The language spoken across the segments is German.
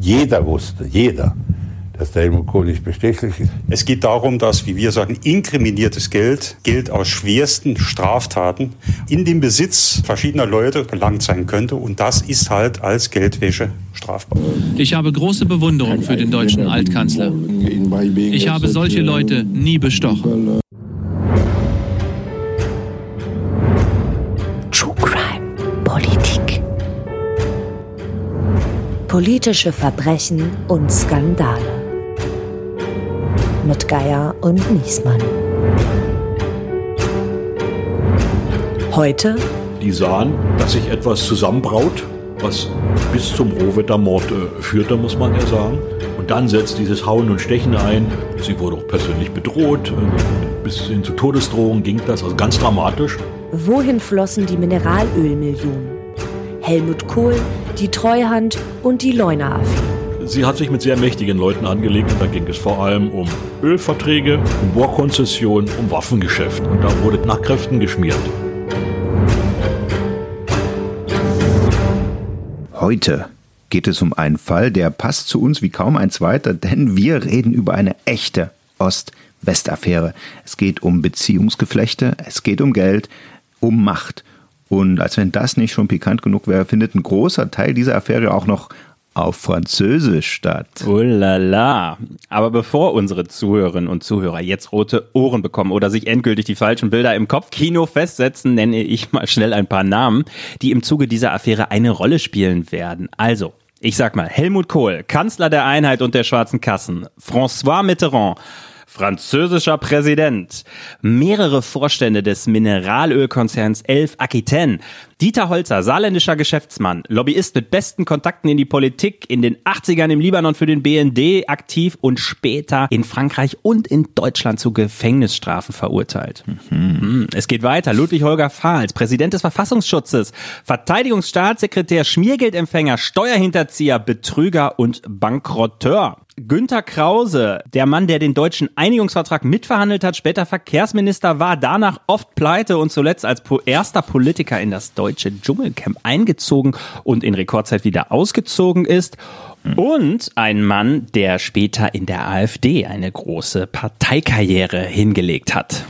Jeder wusste, jeder, dass der Helmut Kohl nicht bestechlich ist. Es geht darum, dass, wie wir sagen, inkriminiertes Geld, Geld aus schwersten Straftaten, in den Besitz verschiedener Leute gelangt sein könnte. Und das ist halt als Geldwäsche strafbar. Ich habe große Bewunderung für den deutschen Altkanzler. Ich habe solche Leute nie bestochen. Politische Verbrechen und Skandale mit Geier und Niesmann. Heute? Die sahen, dass sich etwas zusammenbraut, was bis zum Rohwettermord äh, führte, muss man ja sagen. Und dann setzt dieses Hauen und Stechen ein. Sie wurde auch persönlich bedroht. Äh, bis hin zu Todesdrohungen ging das, also ganz dramatisch. Wohin flossen die Mineralölmillionen? Helmut Kohl, die Treuhand und die Leuna-Affäre. Sie hat sich mit sehr mächtigen Leuten angelegt und da ging es vor allem um Ölverträge, um Bohrkonzessionen, um Waffengeschäft. Und da wurde nach Kräften geschmiert. Heute geht es um einen Fall, der passt zu uns wie kaum ein zweiter, denn wir reden über eine echte Ost-West-Affäre. Es geht um Beziehungsgeflechte, es geht um Geld, um Macht. Und als wenn das nicht schon pikant genug wäre, findet ein großer Teil dieser Affäre auch noch auf Französisch statt. Oh la la. Aber bevor unsere Zuhörerinnen und Zuhörer jetzt rote Ohren bekommen oder sich endgültig die falschen Bilder im Kopfkino festsetzen, nenne ich mal schnell ein paar Namen, die im Zuge dieser Affäre eine Rolle spielen werden. Also, ich sag mal, Helmut Kohl, Kanzler der Einheit und der schwarzen Kassen, François Mitterrand, französischer Präsident, mehrere Vorstände des Mineralölkonzerns Elf Aquitaine, Dieter Holzer, saarländischer Geschäftsmann, Lobbyist mit besten Kontakten in die Politik, in den 80ern im Libanon für den BND aktiv und später in Frankreich und in Deutschland zu Gefängnisstrafen verurteilt. Mhm. Es geht weiter. Ludwig Holger Fahls, Präsident des Verfassungsschutzes, Verteidigungsstaatssekretär, Schmiergeldempfänger, Steuerhinterzieher, Betrüger und Bankrotteur. Günter Krause, der Mann, der den deutschen Einigungsvertrag mitverhandelt hat, später Verkehrsminister war, danach oft pleite und zuletzt als erster Politiker in das deutsche Dschungelcamp eingezogen und in Rekordzeit wieder ausgezogen ist. Und ein Mann, der später in der AfD eine große Parteikarriere hingelegt hat.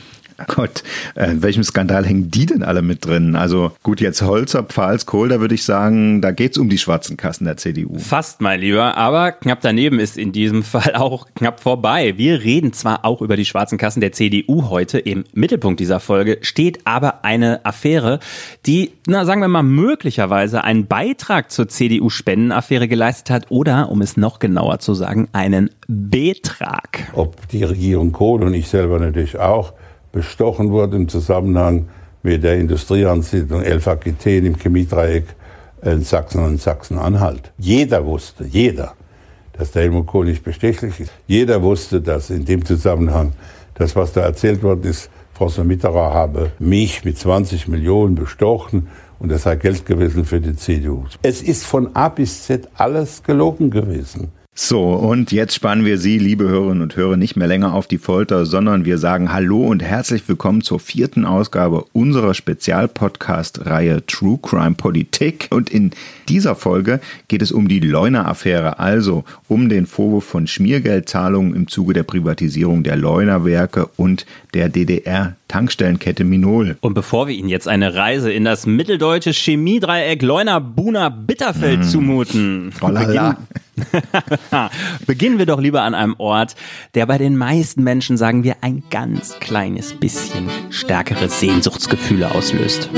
Gott, äh, in welchem Skandal hängen die denn alle mit drin? Also gut, jetzt Holzer, Pfahls, Kohl, da würde ich sagen, da geht's um die schwarzen Kassen der CDU. Fast, mein Lieber, aber knapp daneben ist in diesem Fall auch knapp vorbei. Wir reden zwar auch über die schwarzen Kassen der CDU heute, im Mittelpunkt dieser Folge steht aber eine Affäre, die, na sagen wir mal, möglicherweise einen Beitrag zur CDU-Spendenaffäre geleistet hat oder, um es noch genauer zu sagen, einen Betrag. Ob die Regierung Kohl und ich selber natürlich auch bestochen wurde im Zusammenhang mit der Industrieansiedlung Elf Aquitaine im Chemiedreieck in Sachsen und Sachsen-Anhalt. Jeder wusste, jeder, dass der Helmut Kohl nicht bestechlich ist. Jeder wusste, dass in dem Zusammenhang das, was da erzählt worden ist, François Mitterrand habe mich mit 20 Millionen bestochen und das sei Geld gewesen für die CDU. Es ist von A bis Z alles gelogen gewesen. So, und jetzt spannen wir Sie, liebe Hörerinnen und Hörer, nicht mehr länger auf die Folter, sondern wir sagen Hallo und herzlich willkommen zur vierten Ausgabe unserer Spezialpodcast-Reihe True Crime Politik. Und in dieser Folge geht es um die Leuna-Affäre, also um den Vorwurf von Schmiergeldzahlungen im Zuge der Privatisierung der Leuner-Werke und der DDR Tankstellenkette Minol. Und bevor wir Ihnen jetzt eine Reise in das mitteldeutsche Chemiedreieck Leuna, Buna, Bitterfeld mm. zumuten, oh beginnen, beginnen wir doch lieber an einem Ort, der bei den meisten Menschen, sagen wir, ein ganz kleines bisschen stärkere Sehnsuchtsgefühle auslöst.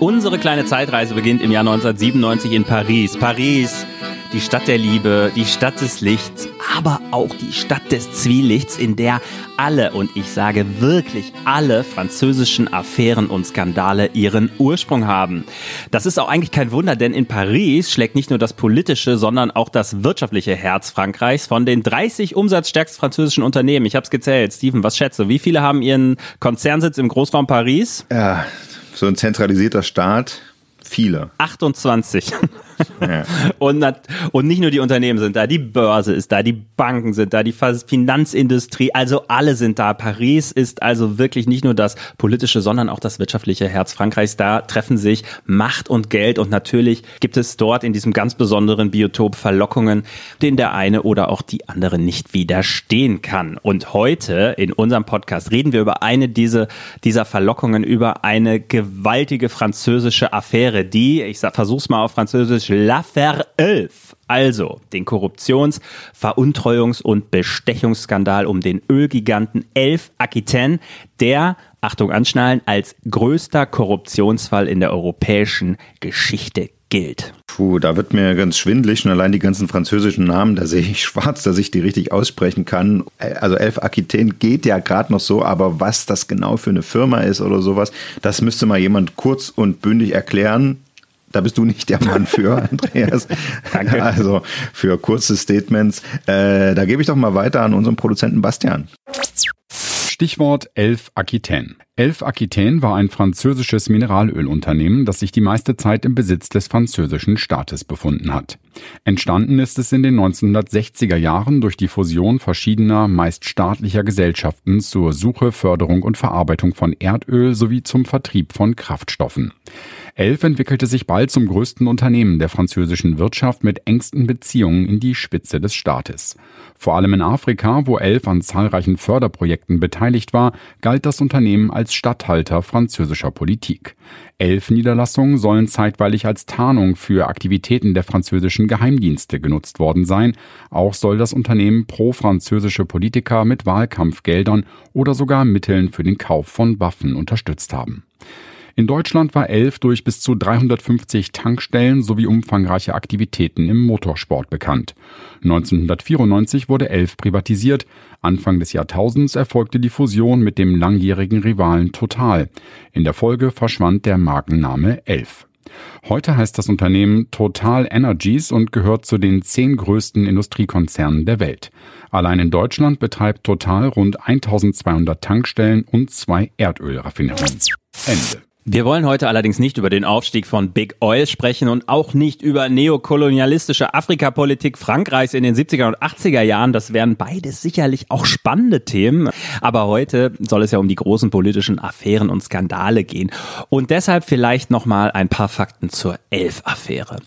Unsere kleine Zeitreise beginnt im Jahr 1997 in Paris. Paris die Stadt der Liebe, die Stadt des Lichts, aber auch die Stadt des Zwielichts, in der alle, und ich sage wirklich alle französischen Affären und Skandale ihren Ursprung haben. Das ist auch eigentlich kein Wunder, denn in Paris schlägt nicht nur das politische, sondern auch das wirtschaftliche Herz Frankreichs von den 30 umsatzstärksten französischen Unternehmen. Ich habe es gezählt. Steven, was schätze? Wie viele haben ihren Konzernsitz im Großraum Paris? Ja, so ein zentralisierter Staat. Viele. 28. Ja. Und, und nicht nur die Unternehmen sind da, die Börse ist da, die Banken sind da, die Finanzindustrie, also alle sind da. Paris ist also wirklich nicht nur das politische, sondern auch das wirtschaftliche Herz Frankreichs. Da treffen sich Macht und Geld und natürlich gibt es dort in diesem ganz besonderen Biotop Verlockungen, denen der eine oder auch die andere nicht widerstehen kann. Und heute in unserem Podcast reden wir über eine dieser, dieser Verlockungen, über eine gewaltige französische Affäre, die, ich versuch's mal auf Französisch, L'Affaire 11 also den Korruptions-, Veruntreuungs- und Bestechungsskandal um den Ölgiganten Elf Aquitaine, der, Achtung anschnallen, als größter Korruptionsfall in der europäischen Geschichte gilt. Puh, da wird mir ganz schwindlig und allein die ganzen französischen Namen, da sehe ich schwarz, dass ich die richtig aussprechen kann. Also Elf Aquitaine geht ja gerade noch so, aber was das genau für eine Firma ist oder sowas, das müsste mal jemand kurz und bündig erklären da bist du nicht der Mann für, Andreas. Danke. Also für kurze Statements. Äh, da gebe ich doch mal weiter an unseren Produzenten Bastian. Stichwort Elf Aquitaine. Elf Aquitaine war ein französisches Mineralölunternehmen, das sich die meiste Zeit im Besitz des französischen Staates befunden hat. Entstanden ist es in den 1960er Jahren durch die Fusion verschiedener, meist staatlicher Gesellschaften zur Suche, Förderung und Verarbeitung von Erdöl sowie zum Vertrieb von Kraftstoffen. Elf entwickelte sich bald zum größten Unternehmen der französischen Wirtschaft mit engsten Beziehungen in die Spitze des Staates. Vor allem in Afrika, wo Elf an zahlreichen Förderprojekten beteiligt war, galt das Unternehmen als Statthalter französischer Politik. Elf Niederlassungen sollen zeitweilig als Tarnung für Aktivitäten der französischen Geheimdienste genutzt worden sein. Auch soll das Unternehmen pro-französische Politiker mit Wahlkampfgeldern oder sogar Mitteln für den Kauf von Waffen unterstützt haben. In Deutschland war Elf durch bis zu 350 Tankstellen sowie umfangreiche Aktivitäten im Motorsport bekannt. 1994 wurde Elf privatisiert. Anfang des Jahrtausends erfolgte die Fusion mit dem langjährigen Rivalen Total. In der Folge verschwand der Markenname Elf. Heute heißt das Unternehmen Total Energies und gehört zu den zehn größten Industriekonzernen der Welt. Allein in Deutschland betreibt Total rund 1200 Tankstellen und zwei Erdölraffinerien. Ende. Wir wollen heute allerdings nicht über den Aufstieg von Big Oil sprechen und auch nicht über neokolonialistische Afrikapolitik Frankreichs in den 70er und 80er Jahren. Das wären beides sicherlich auch spannende Themen. Aber heute soll es ja um die großen politischen Affären und Skandale gehen. Und deshalb vielleicht nochmal ein paar Fakten zur Elf-Affäre.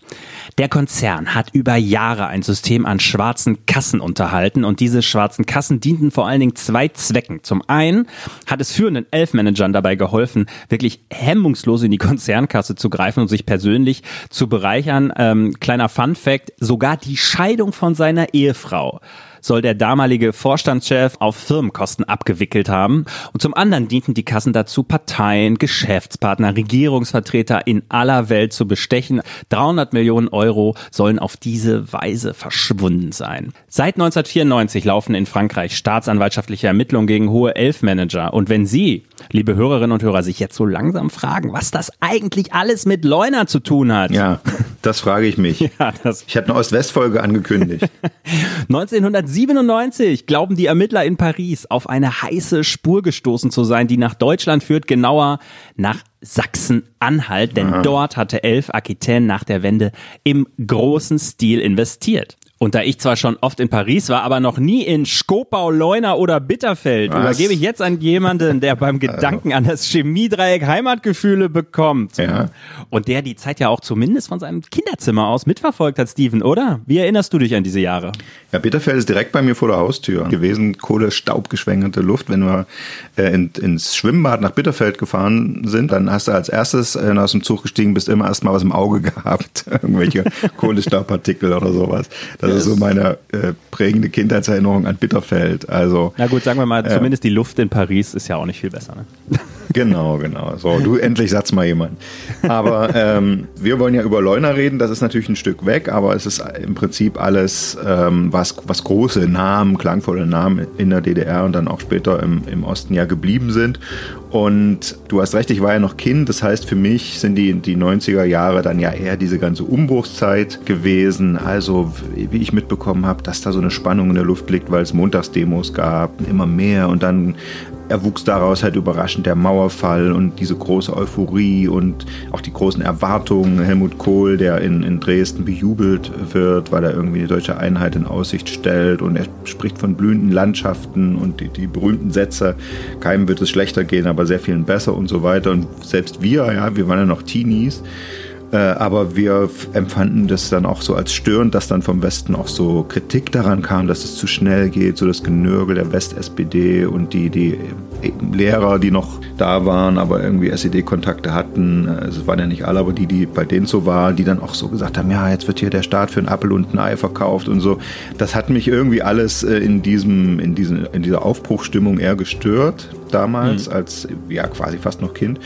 Der Konzern hat über Jahre ein System an schwarzen Kassen unterhalten und diese schwarzen Kassen dienten vor allen Dingen zwei Zwecken. Zum einen hat es führenden Elf-Managern dabei geholfen, wirklich hemmungslos in die Konzernkasse zu greifen und sich persönlich zu bereichern. Ähm, kleiner Fun Fact, sogar die Scheidung von seiner Ehefrau soll der damalige Vorstandschef auf Firmenkosten abgewickelt haben. Und zum anderen dienten die Kassen dazu, Parteien, Geschäftspartner, Regierungsvertreter in aller Welt zu bestechen. 300 Millionen Euro sollen auf diese Weise verschwunden sein. Seit 1994 laufen in Frankreich staatsanwaltschaftliche Ermittlungen gegen hohe Elfmanager. Und wenn Sie, liebe Hörerinnen und Hörer, sich jetzt so langsam fragen, was das eigentlich alles mit Leuna zu tun hat. Ja, das frage ich mich. Ja, ich habe eine Ost-West-Folge angekündigt. 1997 glauben die Ermittler in Paris auf eine heiße Spur gestoßen zu sein, die nach Deutschland führt, genauer nach Sachsen-Anhalt, denn Aha. dort hatte Elf Aquitaine nach der Wende im großen Stil investiert. Und da ich zwar schon oft in Paris war, aber noch nie in Skopau, Leuna oder Bitterfeld, Was? übergebe ich jetzt an jemanden, der beim Gedanken an das Chemiedreieck Heimatgefühle bekommt. Ja. Und der die Zeit ja auch zumindest von seinem Kinderzimmer aus mitverfolgt hat, Steven, oder? Wie erinnerst du dich an diese Jahre? Ja, Bitterfeld ist direkt bei mir vor der Haustür gewesen. Kohle, staubgeschwängerte Luft. Wenn wir äh, in, ins Schwimmbad nach Bitterfeld gefahren sind, dann hast du als erstes äh, aus dem Zug gestiegen, bist immer erst mal was im Auge gehabt. Irgendwelche Kohlestaubpartikel oder sowas. Das ist so meine äh, prägende Kindheitserinnerung an Bitterfeld. Also, Na gut, sagen wir mal, äh, zumindest die Luft in Paris ist ja auch nicht viel besser. Ne? Genau, genau. So, du endlich sagst mal jemand. Aber ähm, wir wollen ja über Leuna reden, das ist natürlich ein Stück weg, aber es ist im Prinzip alles, ähm, was, was große Namen, klangvolle Namen in der DDR und dann auch später im, im Osten ja geblieben sind. Und du hast recht, ich war ja noch Kind, das heißt für mich sind die, die 90er Jahre dann ja eher diese ganze Umbruchszeit gewesen. Also wie ich mitbekommen habe, dass da so eine Spannung in der Luft liegt, weil es Montagsdemos gab, immer mehr und dann erwuchs daraus halt überraschend der Mauerfall und diese große Euphorie und auch die großen Erwartungen. Helmut Kohl, der in, in Dresden bejubelt wird, weil er irgendwie die deutsche Einheit in Aussicht stellt und er spricht von blühenden Landschaften und die, die berühmten Sätze, keinem wird es schlechter gehen, aber sehr vielen besser und so weiter. Und selbst wir, ja, wir waren ja noch Teenies, äh, aber wir empfanden das dann auch so als störend, dass dann vom Westen auch so Kritik daran kam, dass es zu schnell geht, so das Genörgel der West-SPD und die, die Lehrer, die noch da waren, aber irgendwie SED-Kontakte hatten, äh, es waren ja nicht alle, aber die, die bei denen so war, die dann auch so gesagt haben, ja, jetzt wird hier der Staat für ein Apfel und ein Ei verkauft und so. Das hat mich irgendwie alles äh, in, diesem, in, diesen, in dieser Aufbruchstimmung eher gestört damals, mhm. als ja quasi fast noch Kind.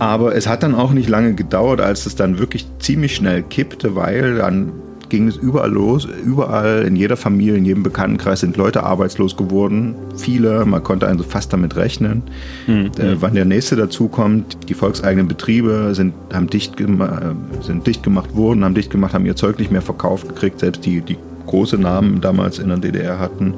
Aber es hat dann auch nicht lange gedauert, als es dann wirklich ziemlich schnell kippte, weil dann ging es überall los. Überall, in jeder Familie, in jedem Bekanntenkreis sind Leute arbeitslos geworden. Viele, man konnte also fast damit rechnen. Mhm. Äh, wann der nächste dazukommt, die volkseigenen Betriebe sind, haben dicht, sind dicht gemacht worden, haben dicht gemacht, haben ihr Zeug nicht mehr verkauft gekriegt. Selbst die, die große Namen damals in der DDR hatten.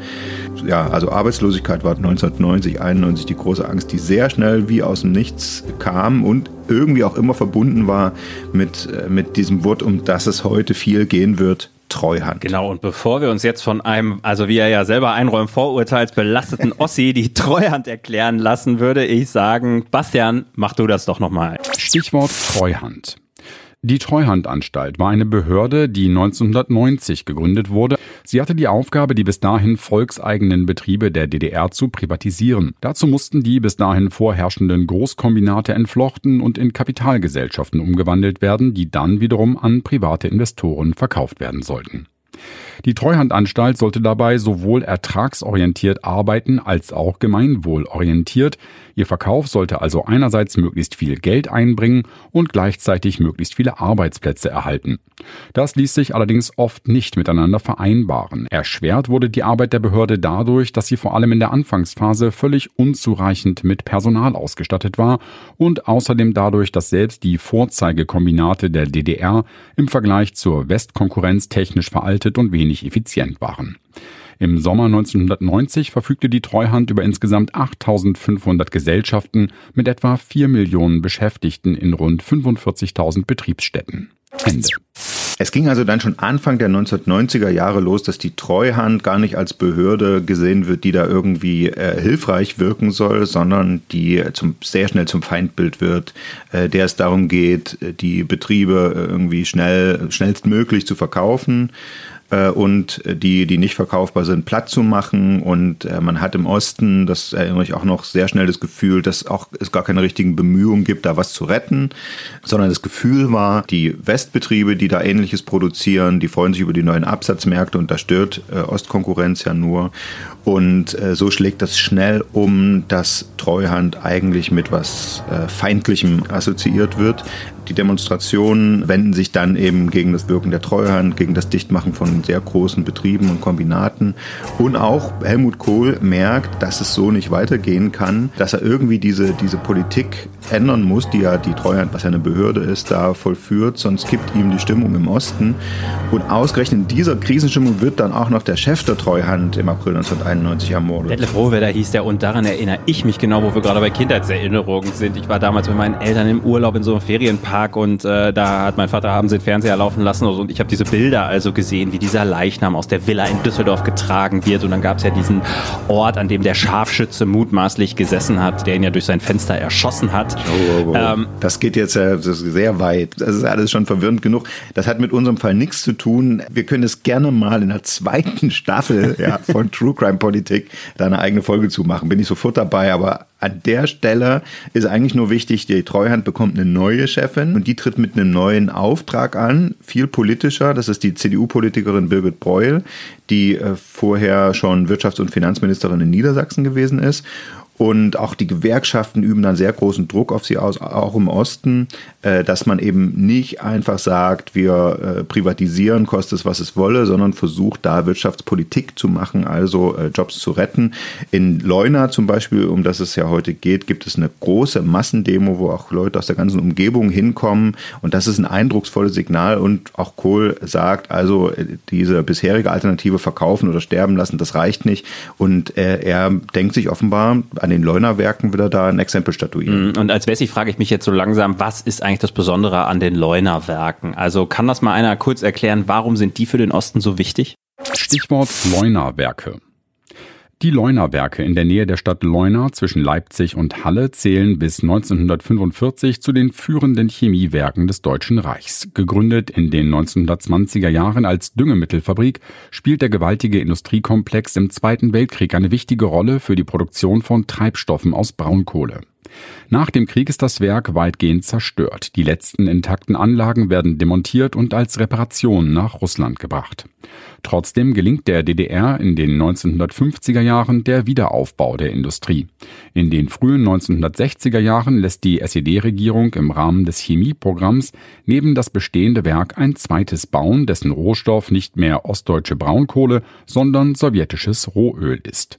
Ja, also Arbeitslosigkeit war 1990, 91 die große Angst, die sehr schnell wie aus dem Nichts kam und irgendwie auch immer verbunden war mit, äh, mit diesem Wort, um das es heute viel gehen wird, Treuhand. Genau, und bevor wir uns jetzt von einem, also wie er ja selber einräumt, vorurteilsbelasteten Ossi die Treuhand erklären lassen, würde ich sagen, Bastian, mach du das doch nochmal. Stichwort Treuhand. Die Treuhandanstalt war eine Behörde, die 1990 gegründet wurde. Sie hatte die Aufgabe, die bis dahin volkseigenen Betriebe der DDR zu privatisieren. Dazu mussten die bis dahin vorherrschenden Großkombinate entflochten und in Kapitalgesellschaften umgewandelt werden, die dann wiederum an private Investoren verkauft werden sollten. Die Treuhandanstalt sollte dabei sowohl ertragsorientiert arbeiten als auch gemeinwohlorientiert. Ihr Verkauf sollte also einerseits möglichst viel Geld einbringen und gleichzeitig möglichst viele Arbeitsplätze erhalten. Das ließ sich allerdings oft nicht miteinander vereinbaren. Erschwert wurde die Arbeit der Behörde dadurch, dass sie vor allem in der Anfangsphase völlig unzureichend mit Personal ausgestattet war und außerdem dadurch, dass selbst die Vorzeigekombinate der DDR im Vergleich zur Westkonkurrenz technisch veraltet und wenig effizient waren. Im Sommer 1990 verfügte die Treuhand über insgesamt 8500 Gesellschaften mit etwa 4 Millionen Beschäftigten in rund 45.000 Betriebsstätten. Ende. Es ging also dann schon Anfang der 1990er Jahre los, dass die Treuhand gar nicht als Behörde gesehen wird, die da irgendwie äh, hilfreich wirken soll, sondern die zum, sehr schnell zum Feindbild wird, äh, der es darum geht, die Betriebe irgendwie schnell, schnellstmöglich zu verkaufen äh, und die, die nicht verkaufbar sind, platt zu machen. Und äh, man hat im Osten, das erinnere ich auch noch, sehr schnell das Gefühl, dass auch es gar keine richtigen Bemühungen gibt, da was zu retten, sondern das Gefühl war, die Westbetriebe, die da Ähnliches produzieren, die freuen sich über die neuen Absatzmärkte und da stört äh, Ostkonkurrenz ja nur. Und äh, so schlägt das schnell um, dass Treuhand eigentlich mit was äh, Feindlichem assoziiert wird. Die Demonstrationen wenden sich dann eben gegen das Wirken der Treuhand, gegen das Dichtmachen von sehr großen Betrieben und Kombinaten. Und auch Helmut Kohl merkt, dass es so nicht weitergehen kann, dass er irgendwie diese, diese Politik ändern muss, die ja die Treuhand, was ja eine Behörde ist, da vollführt, sonst kippt ihm die Stimmung im Osten. Und ausgerechnet in dieser Krisenstimmung wird dann auch noch der Chef der Treuhand im April 1991 ermordet. Detlef Rohwedder hieß der und daran erinnere ich mich genau, wo wir gerade bei Kindheitserinnerungen sind. Ich war damals mit meinen Eltern im Urlaub in so einem Ferienpark und äh, da hat mein Vater abends den Fernseher laufen lassen und ich habe diese Bilder also gesehen, wie dieser Leichnam aus der Villa in Düsseldorf getragen wird und dann gab es ja diesen Ort, an dem der Scharfschütze mutmaßlich gesessen hat, der ihn ja durch sein Fenster erschossen hat. Oh, oh, oh. Ähm, das geht jetzt ja sehr weit. Das ist alles schon verwirrend genug. Das hat mit unserem Fall nichts zu tun. Wir können es gerne mal in der zweiten Staffel ja, von True Crime Politik da eine eigene Folge zu machen. Bin ich sofort dabei, aber an der Stelle ist eigentlich nur wichtig, die Treuhand bekommt eine neue Chefin und die tritt mit einem neuen Auftrag an, viel politischer. Das ist die CDU-Politikerin Birgit Breul, die äh, vorher schon Wirtschafts- und Finanzministerin in Niedersachsen gewesen ist und auch die Gewerkschaften üben dann sehr großen Druck auf sie aus, auch im Osten, äh, dass man eben nicht einfach sagt, wir äh, privatisieren, kostet es, was es wolle, sondern versucht da Wirtschaftspolitik zu machen, also äh, Jobs zu retten. In Leuna zum Beispiel, um das es ja heute geht, gibt es eine große Massendemo, wo auch Leute aus der ganzen Umgebung hinkommen. Und das ist ein eindrucksvolles Signal. Und auch Kohl sagt, also diese bisherige Alternative verkaufen oder sterben lassen, das reicht nicht. Und er denkt sich offenbar an den Leunawerken wieder da ein Exempel statuieren. Mhm. Und als Wessi frage ich mich jetzt so langsam, was ist eigentlich das Besondere an den Leunawerken? Also kann das mal einer kurz erklären, warum sind die für den Osten so wichtig? Stichwort Leunawerke. Die Leuna-Werke in der Nähe der Stadt Leuna zwischen Leipzig und Halle zählen bis 1945 zu den führenden Chemiewerken des Deutschen Reichs. Gegründet in den 1920er Jahren als Düngemittelfabrik, spielt der gewaltige Industriekomplex im Zweiten Weltkrieg eine wichtige Rolle für die Produktion von Treibstoffen aus Braunkohle. Nach dem Krieg ist das Werk weitgehend zerstört. Die letzten intakten Anlagen werden demontiert und als Reparation nach Russland gebracht. Trotzdem gelingt der DDR in den 1950er Jahren der Wiederaufbau der Industrie. In den frühen 1960er Jahren lässt die SED-Regierung im Rahmen des Chemieprogramms neben das bestehende Werk ein zweites bauen, dessen Rohstoff nicht mehr ostdeutsche Braunkohle, sondern sowjetisches Rohöl ist.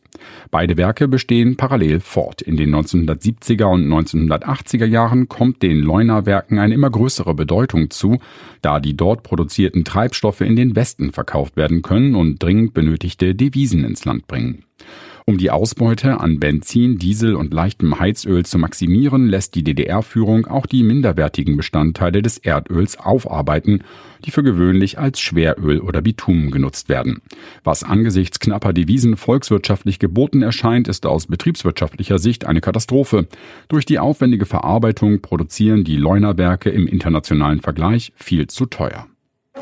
Beide Werke bestehen parallel fort. In den 1970er und 1980er Jahren kommt den Leuna-Werken eine immer größere Bedeutung zu, da die dort produzierten Treibstoffe in den Westen verkauft werden können und dringend benötigte Devisen ins Land bringen. Um die Ausbeute an Benzin, Diesel und leichtem Heizöl zu maximieren, lässt die DDR-Führung auch die minderwertigen Bestandteile des Erdöls aufarbeiten, die für gewöhnlich als Schweröl oder Bitumen genutzt werden. Was angesichts knapper Devisen volkswirtschaftlich geboten erscheint, ist aus betriebswirtschaftlicher Sicht eine Katastrophe. Durch die aufwendige Verarbeitung produzieren die Leunawerke im internationalen Vergleich viel zu teuer.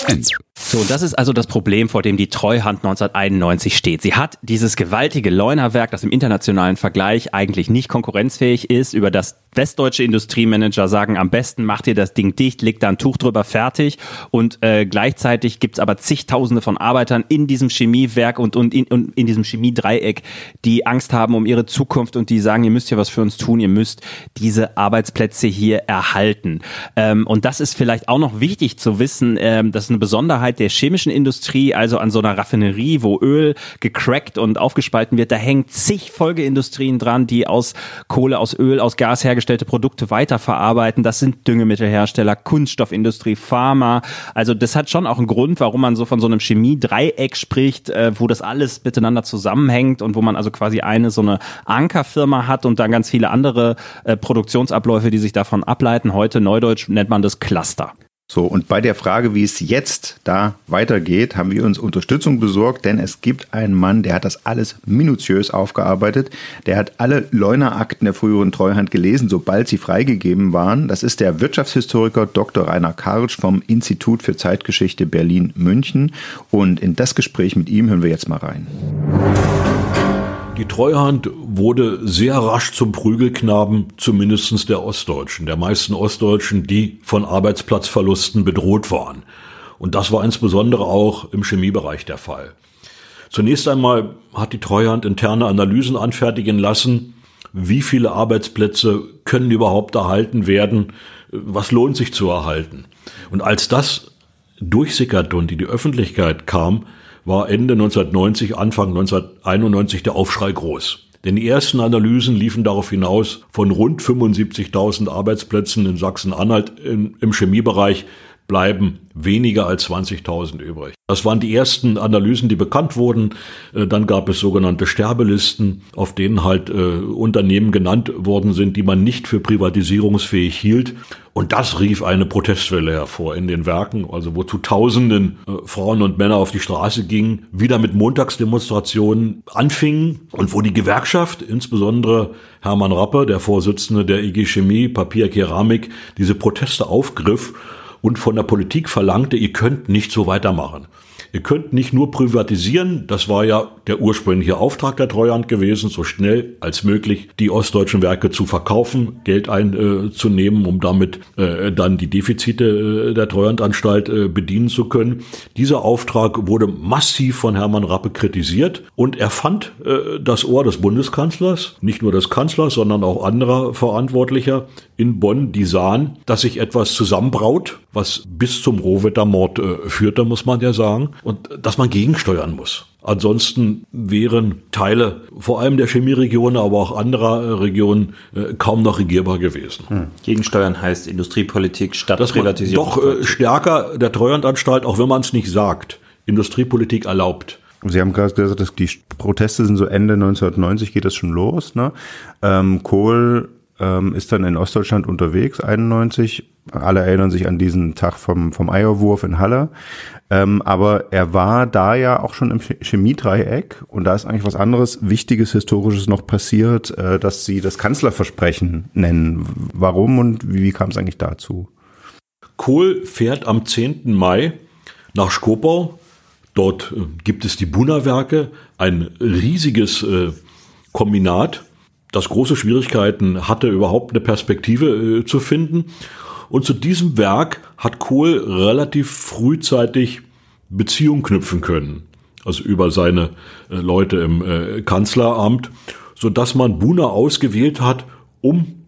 Ende. So, das ist also das Problem, vor dem die Treuhand 1991 steht. Sie hat dieses gewaltige Leunerwerk, das im internationalen Vergleich eigentlich nicht konkurrenzfähig ist, über das westdeutsche Industriemanager sagen, am besten macht ihr das Ding dicht, legt da ein Tuch drüber, fertig. Und äh, gleichzeitig gibt's aber zigtausende von Arbeitern in diesem Chemiewerk und, und, in, und in diesem Chemiedreieck, die Angst haben um ihre Zukunft und die sagen, ihr müsst ja was für uns tun, ihr müsst diese Arbeitsplätze hier erhalten. Ähm, und das ist vielleicht auch noch wichtig zu wissen, ähm, das ist eine Besonderheit der chemischen Industrie, also an so einer Raffinerie, wo Öl gecrackt und aufgespalten wird, da hängen zig Folgeindustrien dran, die aus Kohle, aus Öl, aus Gas hergestellt hergestellte Produkte weiterverarbeiten. Das sind Düngemittelhersteller, Kunststoffindustrie, Pharma. Also das hat schon auch einen Grund, warum man so von so einem Chemie-Dreieck spricht, äh, wo das alles miteinander zusammenhängt und wo man also quasi eine so eine Ankerfirma hat und dann ganz viele andere äh, Produktionsabläufe, die sich davon ableiten. Heute neudeutsch nennt man das Cluster. So, und bei der Frage, wie es jetzt da weitergeht, haben wir uns Unterstützung besorgt, denn es gibt einen Mann, der hat das alles minutiös aufgearbeitet. Der hat alle Leuna-Akten der früheren Treuhand gelesen, sobald sie freigegeben waren. Das ist der Wirtschaftshistoriker Dr. Rainer Karlsch vom Institut für Zeitgeschichte Berlin-München. Und in das Gespräch mit ihm hören wir jetzt mal rein. Die Treuhand wurde sehr rasch zum Prügelknaben, zumindest der Ostdeutschen, der meisten Ostdeutschen, die von Arbeitsplatzverlusten bedroht waren. Und das war insbesondere auch im Chemiebereich der Fall. Zunächst einmal hat die Treuhand interne Analysen anfertigen lassen, wie viele Arbeitsplätze können überhaupt erhalten werden, was lohnt sich zu erhalten. Und als das durchsickerte und in die Öffentlichkeit kam, war Ende 1990, Anfang 1991 der Aufschrei groß. Denn die ersten Analysen liefen darauf hinaus, von rund 75.000 Arbeitsplätzen in Sachsen-Anhalt im Chemiebereich bleiben weniger als 20.000 übrig. Das waren die ersten Analysen, die bekannt wurden. Äh, dann gab es sogenannte Sterbelisten, auf denen halt äh, Unternehmen genannt worden sind, die man nicht für privatisierungsfähig hielt. Und das rief eine Protestwelle hervor in den Werken, also wo zu Tausenden äh, Frauen und Männer auf die Straße gingen, wieder mit Montagsdemonstrationen anfingen und wo die Gewerkschaft, insbesondere Hermann Rappe, der Vorsitzende der IG Chemie, Papier, Keramik, diese Proteste aufgriff und von der Politik verlangte, ihr könnt nicht so weitermachen. Ihr könnt nicht nur privatisieren, das war ja der ursprüngliche Auftrag der Treuhand gewesen, so schnell als möglich die ostdeutschen Werke zu verkaufen, Geld einzunehmen, um damit äh, dann die Defizite äh, der Treuhandanstalt äh, bedienen zu können. Dieser Auftrag wurde massiv von Hermann Rappe kritisiert und er fand das Ohr des Bundeskanzlers, nicht nur des Kanzlers, sondern auch anderer Verantwortlicher in Bonn, die sahen, dass sich etwas zusammenbraut, was bis zum Rohwettermord führte, muss man ja sagen und dass man gegensteuern muss. Ansonsten wären Teile vor allem der Chemieregion, aber auch anderer Regionen äh, kaum noch regierbar gewesen. Hm. Gegensteuern heißt Industriepolitik statt dass Privatisierung. Doch äh, stärker der Treuhandanstalt, auch wenn man es nicht sagt, Industriepolitik erlaubt. Sie haben gerade gesagt, dass die Proteste sind so Ende 1990 geht das schon los. Ne? Ähm, Kohl ähm, ist dann in Ostdeutschland unterwegs, 91. Alle erinnern sich an diesen Tag vom, vom Eierwurf in Halle. Ähm, aber er war da ja auch schon im Chemiedreieck und da ist eigentlich was anderes Wichtiges, Historisches noch passiert, äh, dass Sie das Kanzlerversprechen nennen. Warum und wie, wie kam es eigentlich dazu? Kohl fährt am 10. Mai nach Skopau. Dort äh, gibt es die Buna-Werke, ein riesiges äh, Kombinat, das große Schwierigkeiten hatte, überhaupt eine Perspektive äh, zu finden. Und zu diesem Werk hat Kohl relativ frühzeitig Beziehung knüpfen können. Also über seine äh, Leute im äh, Kanzleramt, so dass man Buna ausgewählt hat, um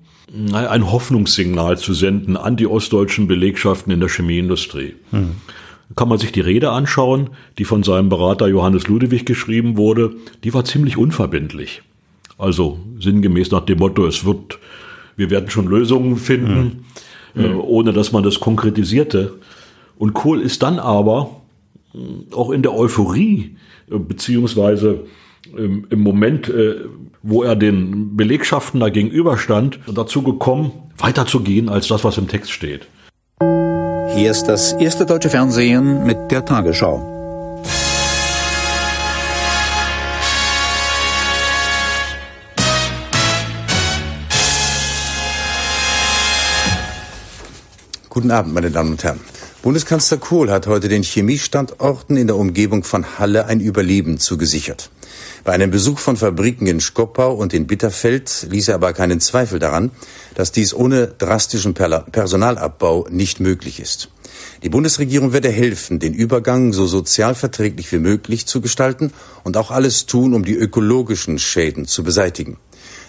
ein Hoffnungssignal zu senden an die ostdeutschen Belegschaften in der Chemieindustrie. Hm. Kann man sich die Rede anschauen, die von seinem Berater Johannes Ludewig geschrieben wurde, die war ziemlich unverbindlich. Also sinngemäß nach dem Motto, es wird, wir werden schon Lösungen finden, mhm. Äh, ohne dass man das konkretisierte. Und Kohl ist dann aber äh, auch in der Euphorie, äh, beziehungsweise ähm, im Moment, wo er den Belegschaften da gegenüberstand, dazu gekommen, weiterzugehen als das, was im Text steht. Hier ist das erste deutsche Fernsehen mit der Tagesschau. Guten Abend, meine Damen und Herren. Bundeskanzler Kohl hat heute den Chemiestandorten in der Umgebung von Halle ein Überleben zugesichert. Bei einem Besuch von Fabriken in Skoppau und in Bitterfeld ließ er aber keinen Zweifel daran, dass dies ohne drastischen Personalabbau nicht möglich ist. Die Bundesregierung werde helfen, den Übergang so sozialverträglich wie möglich zu gestalten und auch alles tun, um die ökologischen Schäden zu beseitigen.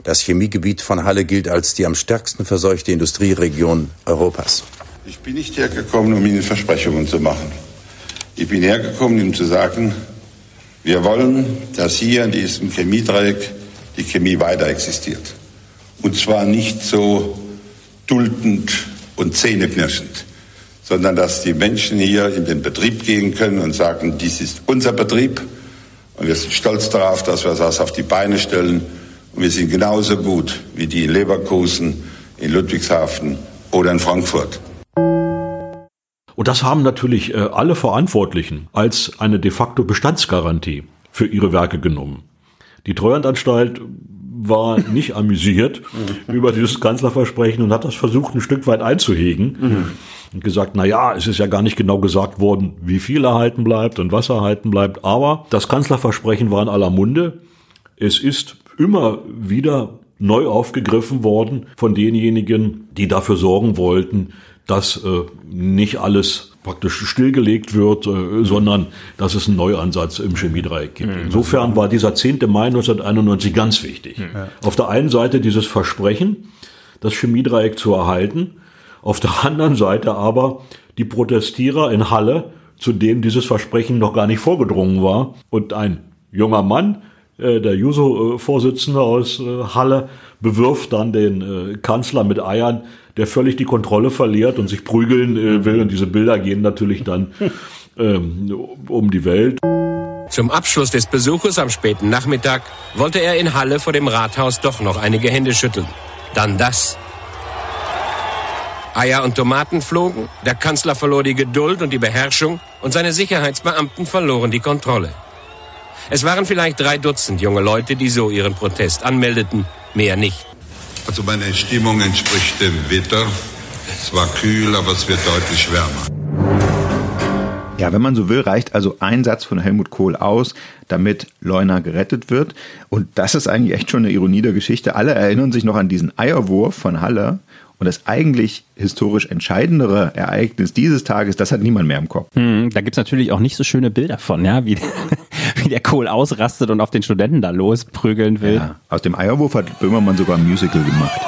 Das Chemiegebiet von Halle gilt als die am stärksten verseuchte Industrieregion Europas. Ich bin nicht hergekommen, um Ihnen Versprechungen zu machen. Ich bin hergekommen, Ihnen zu sagen, wir wollen, dass hier in diesem Chemiedreieck die Chemie weiter existiert. Und zwar nicht so duldend und zähneknirschend, sondern dass die Menschen hier in den Betrieb gehen können und sagen, dies ist unser Betrieb und wir sind stolz darauf, dass wir das auf die Beine stellen und wir sind genauso gut wie die in Leverkusen, in Ludwigshafen oder in Frankfurt. Und das haben natürlich äh, alle Verantwortlichen als eine de facto Bestandsgarantie für ihre Werke genommen. Die Treuhandanstalt war nicht amüsiert über dieses Kanzlerversprechen und hat das versucht, ein Stück weit einzuhegen. Mhm. Und gesagt, na ja, es ist ja gar nicht genau gesagt worden, wie viel erhalten bleibt und was erhalten bleibt. Aber das Kanzlerversprechen war in aller Munde. Es ist immer wieder neu aufgegriffen worden von denjenigen, die dafür sorgen wollten, dass äh, nicht alles praktisch stillgelegt wird, äh, sondern dass es einen Neuansatz im Chemiedreieck gibt. Mhm. Insofern war dieser 10. Mai 1991 ganz wichtig. Mhm. Auf der einen Seite dieses Versprechen, das Chemiedreieck zu erhalten, auf der anderen Seite aber die Protestierer in Halle, zu denen dieses Versprechen noch gar nicht vorgedrungen war. Und ein junger Mann, äh, der Juso-Vorsitzende aus äh, Halle, bewirft dann den äh, Kanzler mit Eiern, der völlig die Kontrolle verliert und sich prügeln äh, will. Und diese Bilder gehen natürlich dann ähm, um die Welt. Zum Abschluss des Besuches am späten Nachmittag wollte er in Halle vor dem Rathaus doch noch einige Hände schütteln. Dann das. Eier und Tomaten flogen, der Kanzler verlor die Geduld und die Beherrschung und seine Sicherheitsbeamten verloren die Kontrolle. Es waren vielleicht drei Dutzend junge Leute, die so ihren Protest anmeldeten, mehr nicht. Also meine Stimmung entspricht dem Wetter. Es war kühl, aber es wird deutlich wärmer. Ja, wenn man so will, reicht also ein Satz von Helmut Kohl aus, damit Leuna gerettet wird. Und das ist eigentlich echt schon eine Ironie der Geschichte. Alle erinnern sich noch an diesen Eierwurf von Halle. Und das eigentlich historisch entscheidendere Ereignis dieses Tages, das hat niemand mehr im Kopf. Hm, da gibt's natürlich auch nicht so schöne Bilder von, ja, wie, wie der Kohl ausrastet und auf den Studenten da losprügeln will. Ja, aus dem Eierwurf hat Böhmermann sogar ein Musical gemacht.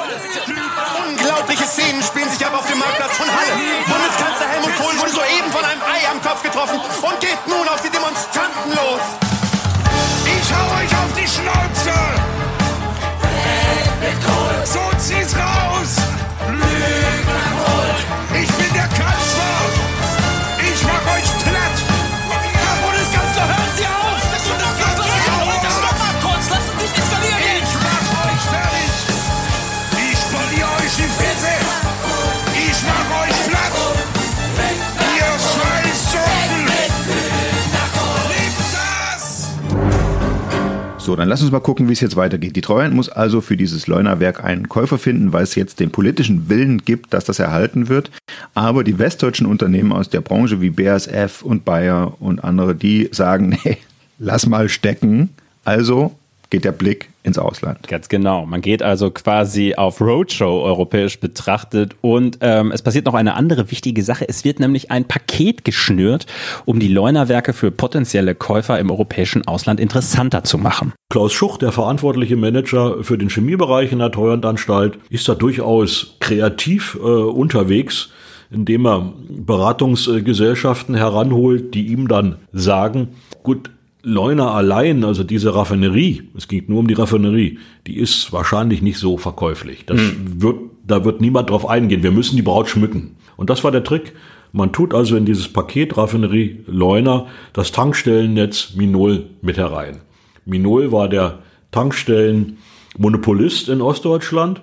Dann lass uns mal gucken, wie es jetzt weitergeht. Die Treuhand muss also für dieses Leunerwerk einen Käufer finden, weil es jetzt den politischen Willen gibt, dass das erhalten wird. Aber die westdeutschen Unternehmen aus der Branche wie BASF und Bayer und andere, die sagen, nee, lass mal stecken. Also geht der Blick ins Ausland. Ganz genau. Man geht also quasi auf Roadshow europäisch betrachtet und ähm, es passiert noch eine andere wichtige Sache. Es wird nämlich ein Paket geschnürt, um die Leunerwerke für potenzielle Käufer im europäischen Ausland interessanter zu machen. Klaus Schuch, der verantwortliche Manager für den Chemiebereich in der Treuhandanstalt, ist da durchaus kreativ äh, unterwegs indem er Beratungsgesellschaften heranholt, die ihm dann sagen, gut, Leuna allein, also diese Raffinerie, es geht nur um die Raffinerie, die ist wahrscheinlich nicht so verkäuflich. Das mhm. wird, da wird niemand drauf eingehen. Wir müssen die Braut schmücken. Und das war der Trick. Man tut also in dieses Paket Raffinerie Leuna das Tankstellennetz Minol mit herein. Minol war der Tankstellenmonopolist in Ostdeutschland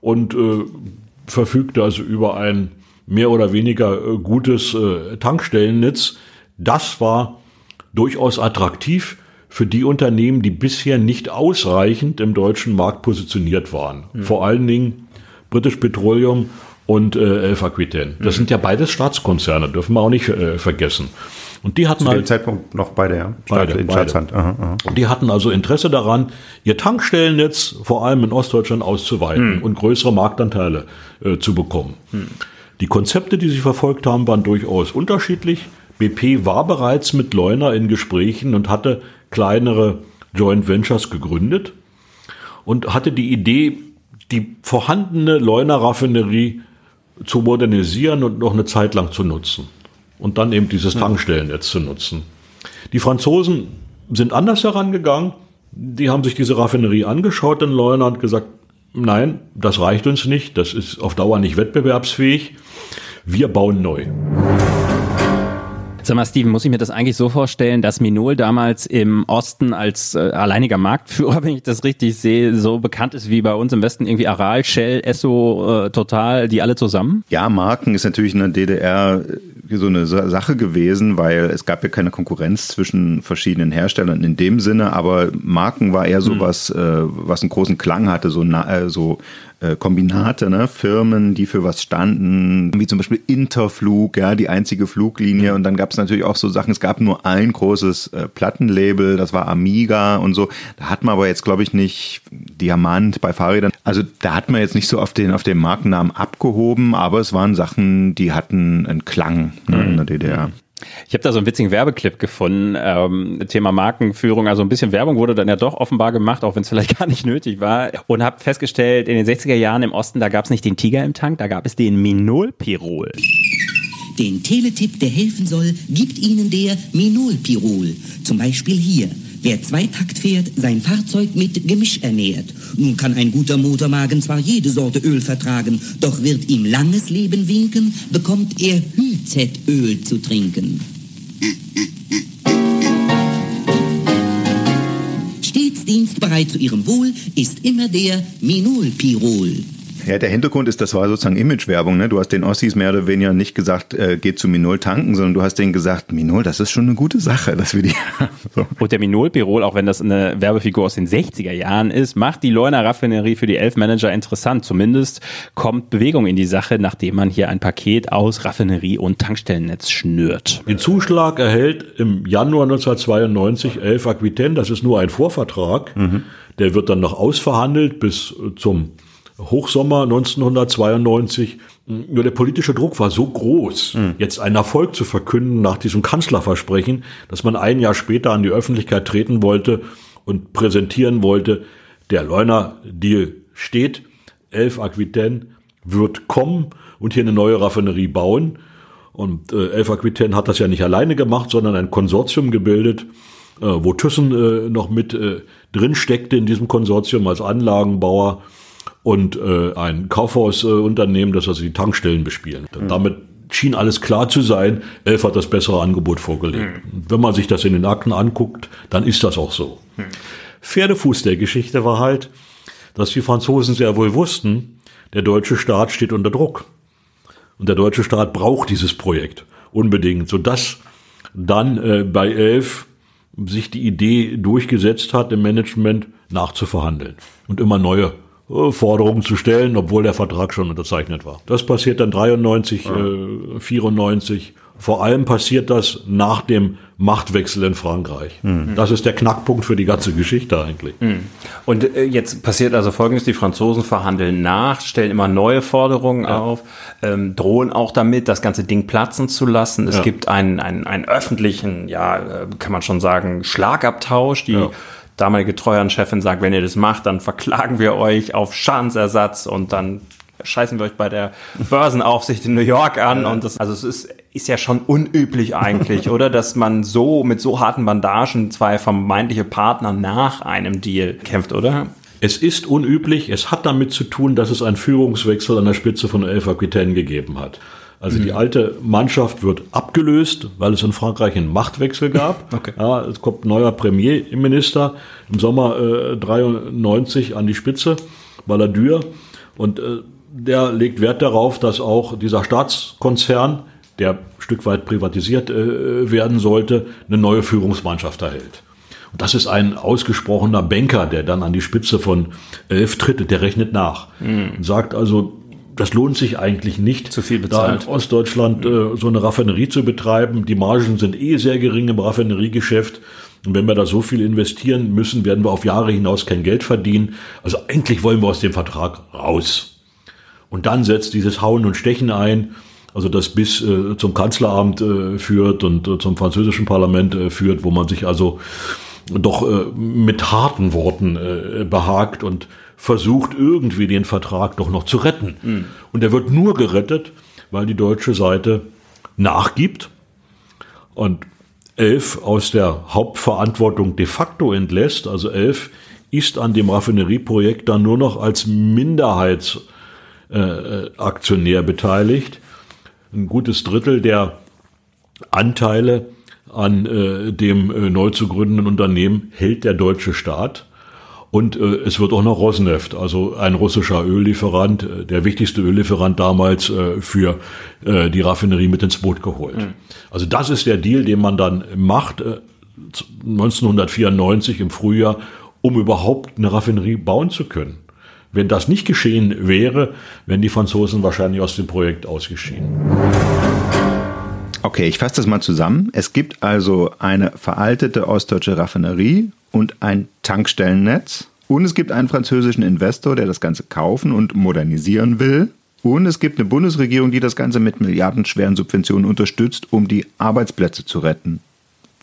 und äh, verfügte also über ein mehr oder weniger äh, gutes äh, Tankstellennetz. Das war durchaus attraktiv für die Unternehmen, die bisher nicht ausreichend im deutschen Markt positioniert waren. Mhm. Vor allen Dingen British Petroleum und äh, Elf Aquitaine. Das mhm. sind ja beides Staatskonzerne, dürfen wir auch nicht äh, vergessen. Und die hatten Zu dem halt, Zeitpunkt noch beide, ja. Beide, in beide. Aha, aha. Und die hatten also Interesse daran, ihr Tankstellennetz vor allem in Ostdeutschland auszuweiten mhm. und größere Marktanteile äh, zu bekommen. Mhm. Die Konzepte, die sie verfolgt haben, waren durchaus unterschiedlich. BP war bereits mit Leuner in Gesprächen und hatte kleinere Joint Ventures gegründet und hatte die Idee, die vorhandene Leuner Raffinerie zu modernisieren und noch eine Zeit lang zu nutzen. Und dann eben dieses Tankstellennetz zu nutzen. Die Franzosen sind anders herangegangen. Die haben sich diese Raffinerie angeschaut in Leuna und gesagt, nein, das reicht uns nicht, das ist auf Dauer nicht wettbewerbsfähig. Wir bauen neu. Sag mal, Steven, muss ich mir das eigentlich so vorstellen, dass Minol damals im Osten als äh, alleiniger Marktführer, wenn ich das richtig sehe, so bekannt ist wie bei uns im Westen irgendwie Aral, Shell, Esso, äh, Total, die alle zusammen? Ja, Marken ist natürlich in der DDR so eine Sache gewesen, weil es gab ja keine Konkurrenz zwischen verschiedenen Herstellern in dem Sinne, aber Marken war eher so mhm. was, äh, was einen großen Klang hatte, so, äh, so äh, Kombinate, ne? Firmen, die für was standen, wie zum Beispiel Interflug, ja, die einzige Fluglinie. Und dann gab es natürlich auch so Sachen, es gab nur ein großes äh, Plattenlabel, das war Amiga und so. Da hat man aber jetzt, glaube ich, nicht Diamant bei Fahrrädern. Also da hat man jetzt nicht so auf den, auf den Markennamen abgehoben, aber es waren Sachen, die hatten einen Klang ne, in der DDR. Ich habe da so einen witzigen Werbeclip gefunden, ähm, Thema Markenführung. Also ein bisschen Werbung wurde dann ja doch offenbar gemacht, auch wenn es vielleicht gar nicht nötig war. Und habe festgestellt, in den 60er Jahren im Osten, da gab es nicht den Tiger im Tank, da gab es den Minolpirol. Den Teletipp, der helfen soll, gibt Ihnen der Minolpirol. Zum Beispiel hier. Wer Zweitakt fährt, sein Fahrzeug mit Gemisch ernährt. Nun kann ein guter Motormagen zwar jede Sorte Öl vertragen, doch wird ihm langes Leben winken, bekommt er Hyzet-Öl zu trinken. Stets dienstbereit zu ihrem Wohl ist immer der Minolpirol. Ja, der Hintergrund ist, das war sozusagen Imagewerbung. Ne? Du hast den Ossis mehr oder weniger nicht gesagt, äh, geht zu Minol tanken, sondern du hast denen gesagt, Minol, das ist schon eine gute Sache, dass wir die so. Und der Minol-Pirol, auch wenn das eine Werbefigur aus den 60er Jahren ist, macht die Leuner Raffinerie für die Elf-Manager interessant. Zumindest kommt Bewegung in die Sache, nachdem man hier ein Paket aus Raffinerie und Tankstellennetz schnürt. Den Zuschlag erhält im Januar 1992 Elf Aquitaine. Das ist nur ein Vorvertrag. Mhm. Der wird dann noch ausverhandelt bis zum Hochsommer 1992. Nur der politische Druck war so groß, mhm. jetzt einen Erfolg zu verkünden nach diesem Kanzlerversprechen, dass man ein Jahr später an die Öffentlichkeit treten wollte und präsentieren wollte, der Leuner-Deal steht, Elf Aquitaine wird kommen und hier eine neue Raffinerie bauen. Und äh, Elf Aquitaine hat das ja nicht alleine gemacht, sondern ein Konsortium gebildet, äh, wo Thyssen äh, noch mit äh, drin steckte in diesem Konsortium als Anlagenbauer und äh, ein Kaufhausunternehmen, das also die Tankstellen bespielen. Mhm. Damit schien alles klar zu sein. Elf hat das bessere Angebot vorgelegt. Mhm. Wenn man sich das in den Akten anguckt, dann ist das auch so. Mhm. Pferdefuß der Geschichte war halt, dass die Franzosen sehr wohl wussten, der deutsche Staat steht unter Druck. Und der deutsche Staat braucht dieses Projekt unbedingt, sodass dann äh, bei Elf sich die Idee durchgesetzt hat, im Management nachzuverhandeln und immer neue Forderungen zu stellen, obwohl der Vertrag schon unterzeichnet war. Das passiert dann 93, ja. äh, 94. Vor allem passiert das nach dem Machtwechsel in Frankreich. Mhm. Das ist der Knackpunkt für die ganze Geschichte eigentlich. Mhm. Und äh, jetzt passiert also Folgendes, die Franzosen verhandeln nach, stellen immer neue Forderungen ja. auf, ähm, drohen auch damit, das ganze Ding platzen zu lassen. Es ja. gibt einen, einen, einen öffentlichen, ja, äh, kann man schon sagen, Schlagabtausch, die damalige Treuhandchefin sagt, wenn ihr das macht, dann verklagen wir euch auf Schadensersatz und dann scheißen wir euch bei der Börsenaufsicht in New York an und das, also es ist, ist ja schon unüblich eigentlich, oder? Dass man so mit so harten Bandagen zwei vermeintliche Partner nach einem Deal kämpft, oder? Es ist unüblich, es hat damit zu tun, dass es einen Führungswechsel an der Spitze von Elf Aquitaine gegeben hat. Also mhm. die alte Mannschaft wird abgelöst, weil es in Frankreich einen Machtwechsel gab. Okay. Ja, es kommt ein neuer Premierminister im Sommer äh, 93 an die Spitze, Balladur. Und äh, der legt Wert darauf, dass auch dieser Staatskonzern, der ein Stück weit privatisiert äh, werden sollte, eine neue Führungsmannschaft erhält. Und das ist ein ausgesprochener Banker, der dann an die Spitze von Elf tritt, der rechnet nach. Mhm. Und sagt also, das lohnt sich eigentlich nicht, zu viel bezahlt. da in Ostdeutschland äh, so eine Raffinerie zu betreiben. Die Margen sind eh sehr gering im Raffineriegeschäft. Und wenn wir da so viel investieren müssen, werden wir auf Jahre hinaus kein Geld verdienen. Also eigentlich wollen wir aus dem Vertrag raus. Und dann setzt dieses Hauen und Stechen ein, also das bis äh, zum Kanzleramt äh, führt und äh, zum französischen Parlament äh, führt, wo man sich also doch äh, mit harten Worten äh, behagt und versucht irgendwie den Vertrag doch noch zu retten. Mhm. Und er wird nur gerettet, weil die deutsche Seite nachgibt und Elf aus der Hauptverantwortung de facto entlässt. Also Elf ist an dem Raffinerieprojekt dann nur noch als Minderheitsaktionär äh, beteiligt. Ein gutes Drittel der Anteile an äh, dem äh, neu zu gründenden Unternehmen hält der deutsche Staat. Und äh, es wird auch noch Rosneft, also ein russischer Öllieferant, äh, der wichtigste Öllieferant damals äh, für äh, die Raffinerie mit ins Boot geholt. Mhm. Also das ist der Deal, den man dann macht äh, 1994 im Frühjahr, um überhaupt eine Raffinerie bauen zu können. Wenn das nicht geschehen wäre, wären die Franzosen wahrscheinlich aus dem Projekt ausgeschieden. Okay, ich fasse das mal zusammen. Es gibt also eine veraltete ostdeutsche Raffinerie und ein Tankstellennetz. Und es gibt einen französischen Investor, der das Ganze kaufen und modernisieren will. Und es gibt eine Bundesregierung, die das Ganze mit milliardenschweren Subventionen unterstützt, um die Arbeitsplätze zu retten.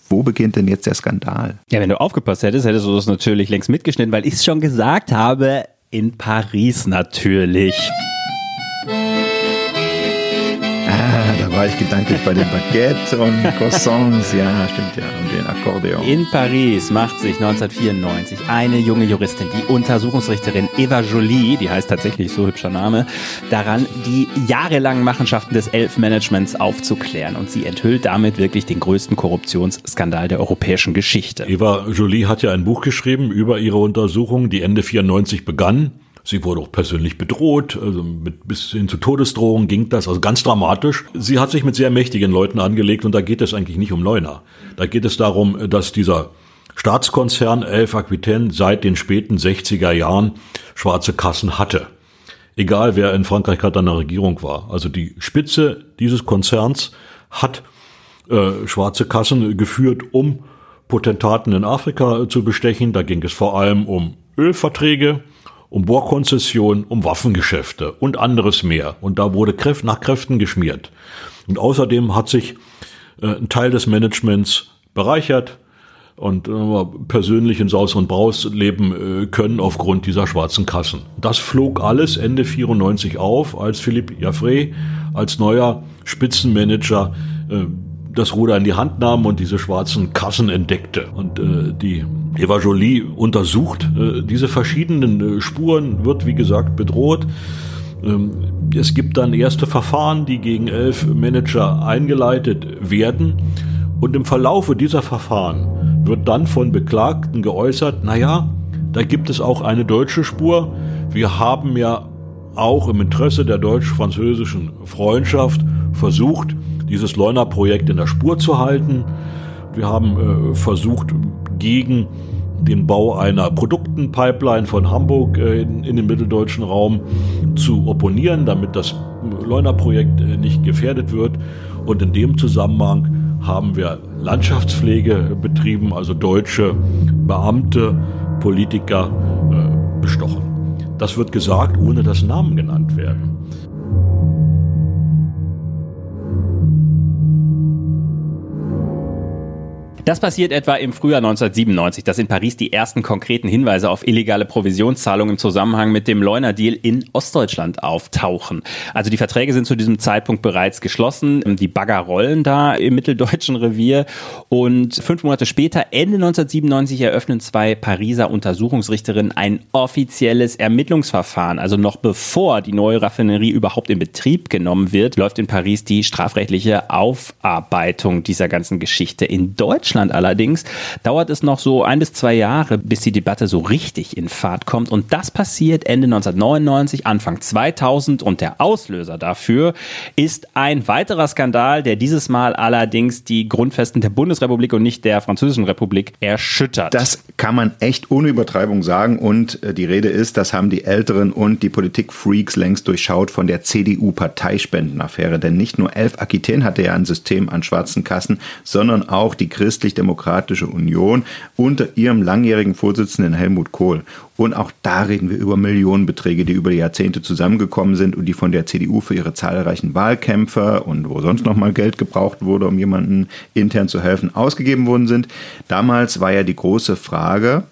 Wo beginnt denn jetzt der Skandal? Ja, wenn du aufgepasst hättest, hättest du das natürlich längst mitgeschnitten, weil ich es schon gesagt habe, in Paris natürlich. War ich gedanklich bei den Baguette und Croissants. Ja, stimmt ja. Und den Akkordeon. In Paris macht sich 1994 eine junge Juristin, die Untersuchungsrichterin Eva Jolie, die heißt tatsächlich so hübscher Name, daran, die jahrelangen Machenschaften des Elf-Managements aufzuklären. Und sie enthüllt damit wirklich den größten Korruptionsskandal der europäischen Geschichte. Eva Jolie hat ja ein Buch geschrieben über ihre Untersuchung, die Ende 94 begann. Sie wurde auch persönlich bedroht, also mit, bis hin zu Todesdrohungen ging das, also ganz dramatisch. Sie hat sich mit sehr mächtigen Leuten angelegt und da geht es eigentlich nicht um Leuna. Da geht es darum, dass dieser Staatskonzern Elf Aquitaine seit den späten 60er Jahren schwarze Kassen hatte. Egal wer in Frankreich gerade an der Regierung war. Also die Spitze dieses Konzerns hat äh, schwarze Kassen geführt, um Potentaten in Afrika zu bestechen. Da ging es vor allem um Ölverträge, um Bohrkonzessionen, um Waffengeschäfte und anderes mehr. Und da wurde Kräft nach Kräften geschmiert. Und außerdem hat sich äh, ein Teil des Managements bereichert und äh, persönlich in Saus und Braus leben äh, können aufgrund dieser schwarzen Kassen. Das flog alles Ende 94 auf, als Philippe Jaffrey als neuer Spitzenmanager äh, das Ruder in die Hand nahm und diese schwarzen Kassen entdeckte. Und äh, die Eva Jolie untersucht äh, diese verschiedenen äh, Spuren, wird wie gesagt bedroht. Ähm, es gibt dann erste Verfahren, die gegen elf Manager eingeleitet werden. Und im Verlaufe dieser Verfahren wird dann von Beklagten geäußert, naja, da gibt es auch eine deutsche Spur. Wir haben ja auch im Interesse der deutsch-französischen Freundschaft versucht, dieses Leuna-Projekt in der Spur zu halten. Wir haben äh, versucht, gegen den Bau einer Produktenpipeline von Hamburg äh, in, in, den mitteldeutschen Raum zu opponieren, damit das Leuna-Projekt äh, nicht gefährdet wird. Und in dem Zusammenhang haben wir Landschaftspflege betrieben, also deutsche Beamte, Politiker äh, bestochen. Das wird gesagt, ohne dass Namen genannt werden. Das passiert etwa im Frühjahr 1997, dass in Paris die ersten konkreten Hinweise auf illegale Provisionszahlungen im Zusammenhang mit dem Leuna-Deal in Ostdeutschland auftauchen. Also die Verträge sind zu diesem Zeitpunkt bereits geschlossen. Die Bagger rollen da im mitteldeutschen Revier. Und fünf Monate später, Ende 1997, eröffnen zwei Pariser Untersuchungsrichterinnen ein offizielles Ermittlungsverfahren. Also noch bevor die neue Raffinerie überhaupt in Betrieb genommen wird, läuft in Paris die strafrechtliche Aufarbeitung dieser ganzen Geschichte. In Deutschland Deutschland allerdings dauert es noch so ein bis zwei Jahre, bis die Debatte so richtig in Fahrt kommt. Und das passiert Ende 1999, Anfang 2000. Und der Auslöser dafür ist ein weiterer Skandal, der dieses Mal allerdings die Grundfesten der Bundesrepublik und nicht der Französischen Republik erschüttert. Das kann man echt ohne Übertreibung sagen. Und äh, die Rede ist, das haben die Älteren und die Politikfreaks längst durchschaut von der CDU-Parteispendenaffäre. Denn nicht nur Elf Aquitaine hatte ja ein System an schwarzen Kassen, sondern auch die Christen Christlich-Demokratische Union unter ihrem langjährigen Vorsitzenden Helmut Kohl. Und auch da reden wir über Millionenbeträge, die über die Jahrzehnte zusammengekommen sind und die von der CDU für ihre zahlreichen Wahlkämpfer und wo sonst noch mal Geld gebraucht wurde, um jemandem intern zu helfen, ausgegeben worden sind. Damals war ja die große Frage,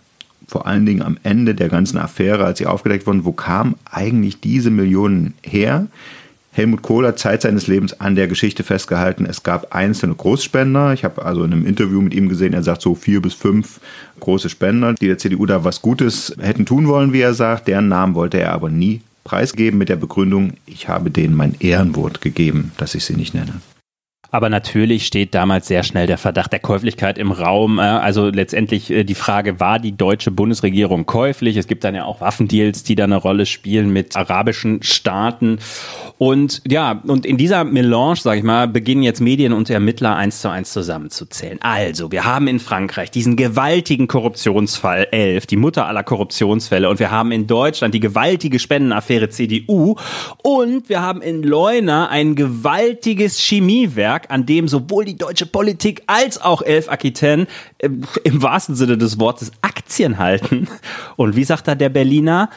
vor allen Dingen am Ende der ganzen Affäre, als sie aufgedeckt wurden, wo kamen eigentlich diese Millionen her? Helmut Kohl hat Zeit seines Lebens an der Geschichte festgehalten. Es gab einzelne Großspender. Ich habe also in einem Interview mit ihm gesehen, er sagt so vier bis fünf große Spender, die der CDU da was Gutes hätten tun wollen, wie er sagt. Deren Namen wollte er aber nie preisgeben mit der Begründung, ich habe denen mein Ehrenwort gegeben, dass ich sie nicht nenne. Aber natürlich steht damals sehr schnell der Verdacht der Käuflichkeit im Raum. Äh, also letztendlich äh, die Frage, war die deutsche Bundesregierung käuflich? Es gibt dann ja auch Waffendeals, die da eine Rolle spielen mit arabischen Staaten. Und ja, und in dieser Melange, sage ich mal, beginnen jetzt Medien und Ermittler eins zu eins zusammenzuzählen. Also, wir haben in Frankreich diesen gewaltigen Korruptionsfall 11, die Mutter aller Korruptionsfälle. Und wir haben in Deutschland die gewaltige Spendenaffäre CDU. Und wir haben in Leuna ein gewaltiges Chemiewerk, an dem sowohl die deutsche Politik als auch Elf Aquitaine äh, im wahrsten Sinne des Wortes Aktien halten. Und wie sagt da der Berliner?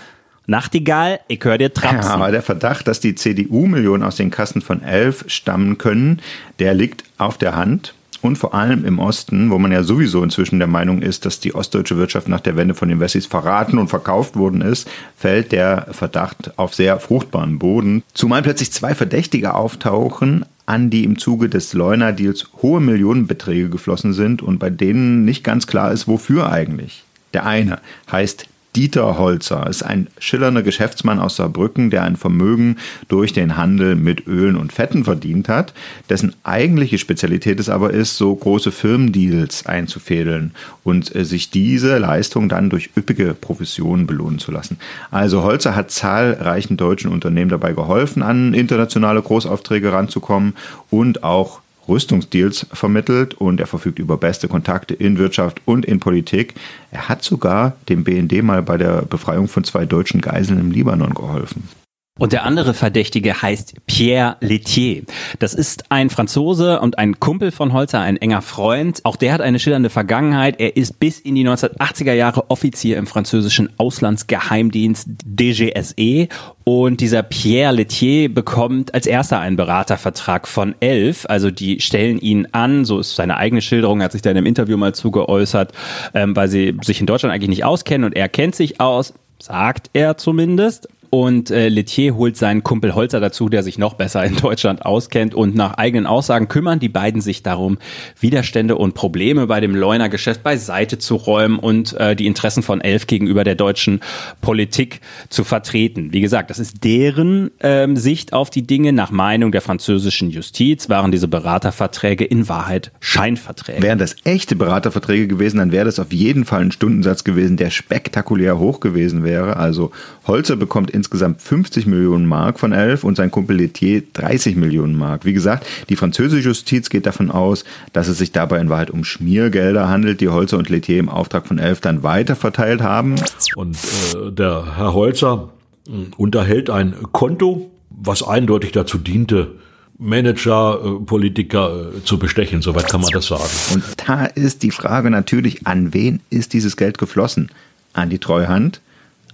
Nachtigall, ich höre dir trapsen. Ja, aber der Verdacht, dass die CDU-Millionen aus den Kassen von Elf stammen können, der liegt auf der Hand. Und vor allem im Osten, wo man ja sowieso inzwischen der Meinung ist, dass die ostdeutsche Wirtschaft nach der Wende von den Wessis verraten und verkauft worden ist, fällt der Verdacht auf sehr fruchtbaren Boden. Zumal plötzlich zwei Verdächtige auftauchen, an die im Zuge des Leuna-Deals hohe Millionenbeträge geflossen sind und bei denen nicht ganz klar ist, wofür eigentlich. Der eine heißt Dieter Holzer ist ein schillernder Geschäftsmann aus Saarbrücken, der ein Vermögen durch den Handel mit Ölen und Fetten verdient hat, dessen eigentliche Spezialität es aber ist, so große Firmendeals einzufädeln und äh, sich diese Leistung dann durch üppige Provisionen belohnen zu lassen. Also Holzer hat zahlreichen deutschen Unternehmen dabei geholfen, an internationale Großaufträge ranzukommen und auch Rüstungsdeals vermittelt und er verfügt über beste Kontakte in Wirtschaft und in Politik. Er hat sogar dem BND mal bei der Befreiung von zwei deutschen Geiseln im Libanon geholfen. Und der andere Verdächtige heißt Pierre Letier. Das ist ein Franzose und ein Kumpel von Holzer, ein enger Freund. Auch der hat eine schillernde Vergangenheit. Er ist bis in die 1980er Jahre Offizier im französischen Auslandsgeheimdienst DGSE. Und dieser Pierre Letier bekommt als erster einen Beratervertrag von elf. Also die stellen ihn an, so ist seine eigene Schilderung, hat sich da in einem Interview mal zugeäußert, ähm, weil sie sich in Deutschland eigentlich nicht auskennen und er kennt sich aus sagt er zumindest. Und äh, Letier holt seinen Kumpel Holzer dazu, der sich noch besser in Deutschland auskennt. Und nach eigenen Aussagen kümmern die beiden sich darum, Widerstände und Probleme bei dem Leuner Geschäft beiseite zu räumen und äh, die Interessen von Elf gegenüber der deutschen Politik zu vertreten. Wie gesagt, das ist deren ähm, Sicht auf die Dinge. Nach Meinung der französischen Justiz waren diese Beraterverträge in Wahrheit Scheinverträge. Wären das echte Beraterverträge gewesen, dann wäre das auf jeden Fall ein Stundensatz gewesen, der spektakulär hoch gewesen wäre. Also Holzer bekommt in insgesamt 50 Millionen Mark von Elf und sein Kumpel Letier 30 Millionen Mark. Wie gesagt, die französische Justiz geht davon aus, dass es sich dabei in Wahrheit um Schmiergelder handelt, die Holzer und Letier im Auftrag von Elf dann weiter verteilt haben. Und äh, der Herr Holzer äh, unterhält ein Konto, was eindeutig dazu diente, Manager, äh, Politiker äh, zu bestechen, soweit kann man das sagen. Und da ist die Frage natürlich, an wen ist dieses Geld geflossen? An die Treuhand?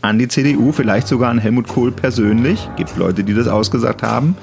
An die CDU, vielleicht sogar an Helmut Kohl persönlich? Gibt Leute, die das ausgesagt haben?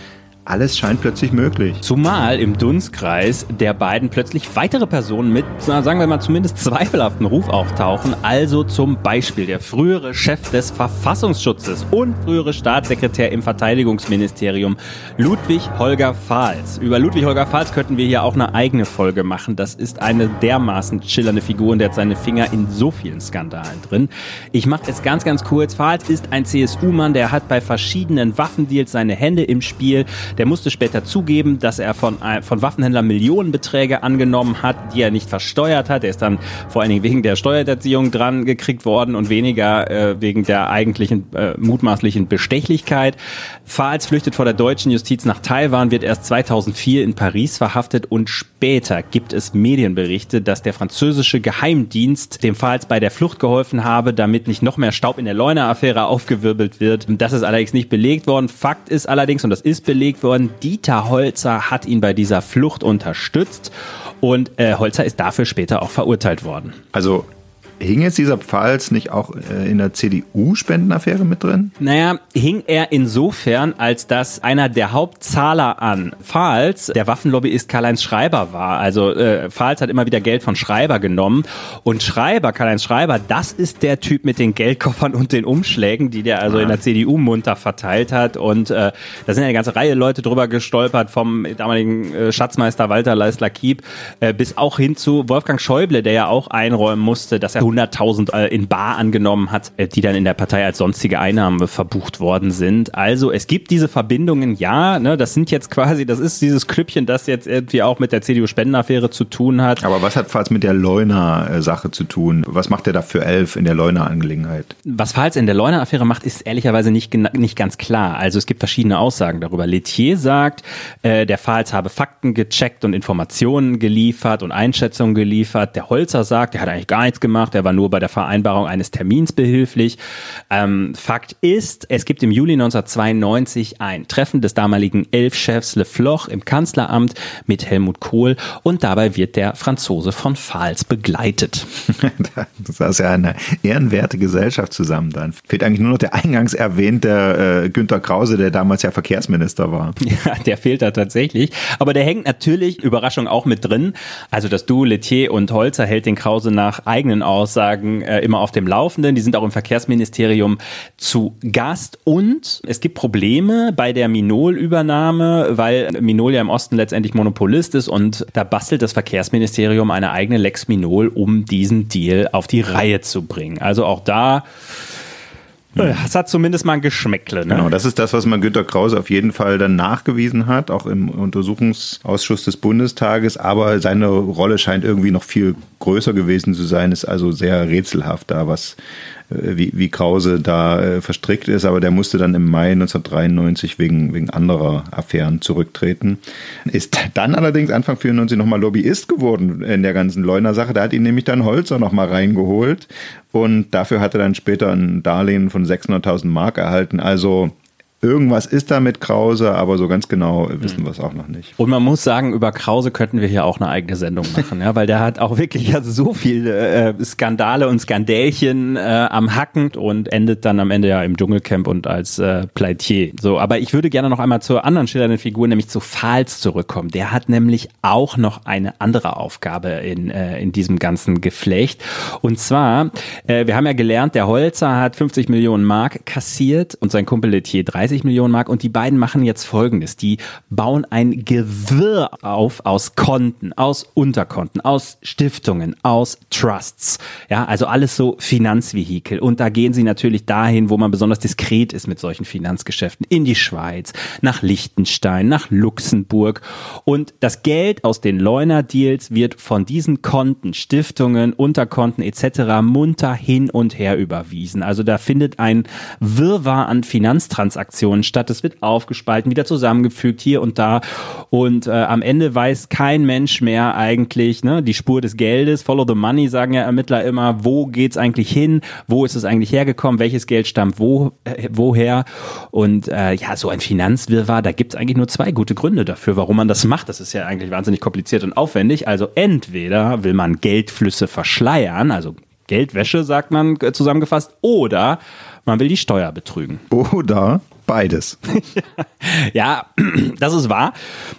Alles scheint plötzlich möglich. Zumal im Dunstkreis der beiden plötzlich weitere Personen mit, sagen wir mal, zumindest zweifelhaften Ruf auftauchen. Also zum Beispiel der frühere Chef des Verfassungsschutzes und frühere Staatssekretär im Verteidigungsministerium, Ludwig Holger Fahls. Über Ludwig Holger Fahls könnten wir hier auch eine eigene Folge machen. Das ist eine dermaßen schillernde Figur und der hat seine Finger in so vielen Skandalen drin. Ich mache es ganz, ganz kurz. Fahls ist ein CSU-Mann, der hat bei verschiedenen Waffendeals seine Hände im Spiel. Der musste später zugeben, dass er von, äh, von Waffenhändlern Millionenbeträge angenommen hat, die er nicht versteuert hat. Er ist dann vor allen Dingen wegen der Steuererziehung dran gekriegt worden und weniger äh, wegen der eigentlichen äh, mutmaßlichen Bestechlichkeit. Fahls flüchtet vor der deutschen Justiz nach Taiwan, wird erst 2004 in Paris verhaftet und später gibt es Medienberichte, dass der französische Geheimdienst dem Fahls bei der Flucht geholfen habe, damit nicht noch mehr Staub in der Leuna-Affäre aufgewirbelt wird. Das ist allerdings nicht belegt worden. Fakt ist allerdings, und das ist belegt worden, worden. Dieter Holzer hat ihn bei dieser Flucht unterstützt und äh, Holzer ist dafür später auch verurteilt worden. Also Hing jetzt dieser Pfalz nicht auch äh, in der CDU-Spendenaffäre mit drin? Naja, hing er insofern, als dass einer der Hauptzahler an Pfalz der Waffenlobbyist Karl-Heinz Schreiber war. Also äh, Pfalz hat immer wieder Geld von Schreiber genommen. Und Schreiber, Karl-Heinz Schreiber, das ist der Typ mit den Geldkoffern und den Umschlägen, die der also in der CDU munter verteilt hat. Und äh, da sind ja eine ganze Reihe Leute drüber gestolpert, vom damaligen äh, Schatzmeister Walter Leisler-Kiep äh, bis auch hin zu Wolfgang Schäuble, der ja auch einräumen musste, dass er 100.000 äh, in Bar angenommen hat, äh, die dann in der Partei als sonstige Einnahme verbucht worden sind. Also es gibt diese Verbindungen, ja, ne, das sind jetzt quasi, das ist dieses Klüppchen, das jetzt irgendwie auch mit der CDU-Spendenaffäre zu tun hat. Aber was hat Pfalz mit der Leuna-Sache zu tun? Was macht er da für elf in der Leuna-Angelegenheit? Was Pfalz in der Leuna-Affäre macht, ist ehrlicherweise nicht, nicht ganz klar. Also es gibt verschiedene Aussagen darüber. Letier sagt, äh, der Pfalz habe Fakten gecheckt und Informationen geliefert und Einschätzungen geliefert. Der Holzer sagt, er hat eigentlich gar nichts gemacht, er war nur bei der Vereinbarung eines Termins behilflich. Ähm, Fakt ist, es gibt im Juli 1992 ein Treffen des damaligen Elfchefs Le Floch im Kanzleramt mit Helmut Kohl und dabei wird der Franzose von Pfalz begleitet. das ist ja eine ehrenwerte Gesellschaft zusammen dann. Fehlt eigentlich nur noch der eingangs erwähnte äh, Günter Krause, der damals ja Verkehrsminister war. Ja, der fehlt da tatsächlich. Aber der hängt natürlich, Überraschung, auch mit drin. Also das Duo Letier und Holzer hält den Krause nach eigenen aus Aussagen äh, immer auf dem Laufenden. Die sind auch im Verkehrsministerium zu Gast. Und es gibt Probleme bei der Minol-Übernahme, weil Minol ja im Osten letztendlich Monopolist ist und da bastelt das Verkehrsministerium eine eigene Lex Minol, um diesen Deal auf die Reihe zu bringen. Also auch da es hat zumindest mal ein Geschmäckle. Ne? Genau, das ist das, was man Günter Krause auf jeden Fall dann nachgewiesen hat, auch im Untersuchungsausschuss des Bundestages. Aber seine Rolle scheint irgendwie noch viel größer gewesen zu sein, ist also sehr rätselhaft da, was, wie, wie Krause da äh, verstrickt ist, aber der musste dann im Mai 1993 wegen, wegen anderer Affären zurücktreten. Ist dann allerdings Anfang 94 nochmal Lobbyist geworden in der ganzen Leuner-Sache. Da hat ihn nämlich dann Holzer nochmal reingeholt und dafür hat er dann später ein Darlehen von 600.000 Mark erhalten. Also Irgendwas ist da mit Krause, aber so ganz genau wissen wir es auch noch nicht. Und man muss sagen, über Krause könnten wir hier auch eine eigene Sendung machen, ja, weil der hat auch wirklich also so viele äh, Skandale und Skandälchen äh, am Hacken und endet dann am Ende ja im Dschungelcamp und als äh, Pleitier. So, aber ich würde gerne noch einmal zur anderen schillernden Figur, nämlich zu Fahls zurückkommen. Der hat nämlich auch noch eine andere Aufgabe in, äh, in diesem ganzen Geflecht. Und zwar, äh, wir haben ja gelernt, der Holzer hat 50 Millionen Mark kassiert und sein Kumpel Letier 30 30 Millionen Mark und die beiden machen jetzt Folgendes. Die bauen ein Gewirr auf aus Konten, aus Unterkonten, aus Stiftungen, aus Trusts. Ja, also alles so Finanzvehikel. Und da gehen sie natürlich dahin, wo man besonders diskret ist mit solchen Finanzgeschäften. In die Schweiz, nach Liechtenstein, nach Luxemburg. Und das Geld aus den Leuner-Deals wird von diesen Konten, Stiftungen, Unterkonten etc. munter hin und her überwiesen. Also da findet ein Wirrwarr an Finanztransaktionen statt. Es wird aufgespalten, wieder zusammengefügt hier und da. Und äh, am Ende weiß kein Mensch mehr eigentlich ne, die Spur des Geldes. Follow the money, sagen ja Ermittler immer. Wo geht's eigentlich hin? Wo ist es eigentlich hergekommen? Welches Geld stammt wo, äh, woher? Und äh, ja, so ein Finanzwirrwarr, da gibt's eigentlich nur zwei gute Gründe dafür, warum man das macht. Das ist ja eigentlich wahnsinnig kompliziert und aufwendig. Also entweder will man Geldflüsse verschleiern, also Geldwäsche, sagt man äh, zusammengefasst, oder man will die Steuer betrügen. Oder beides. ja, das ist wahr.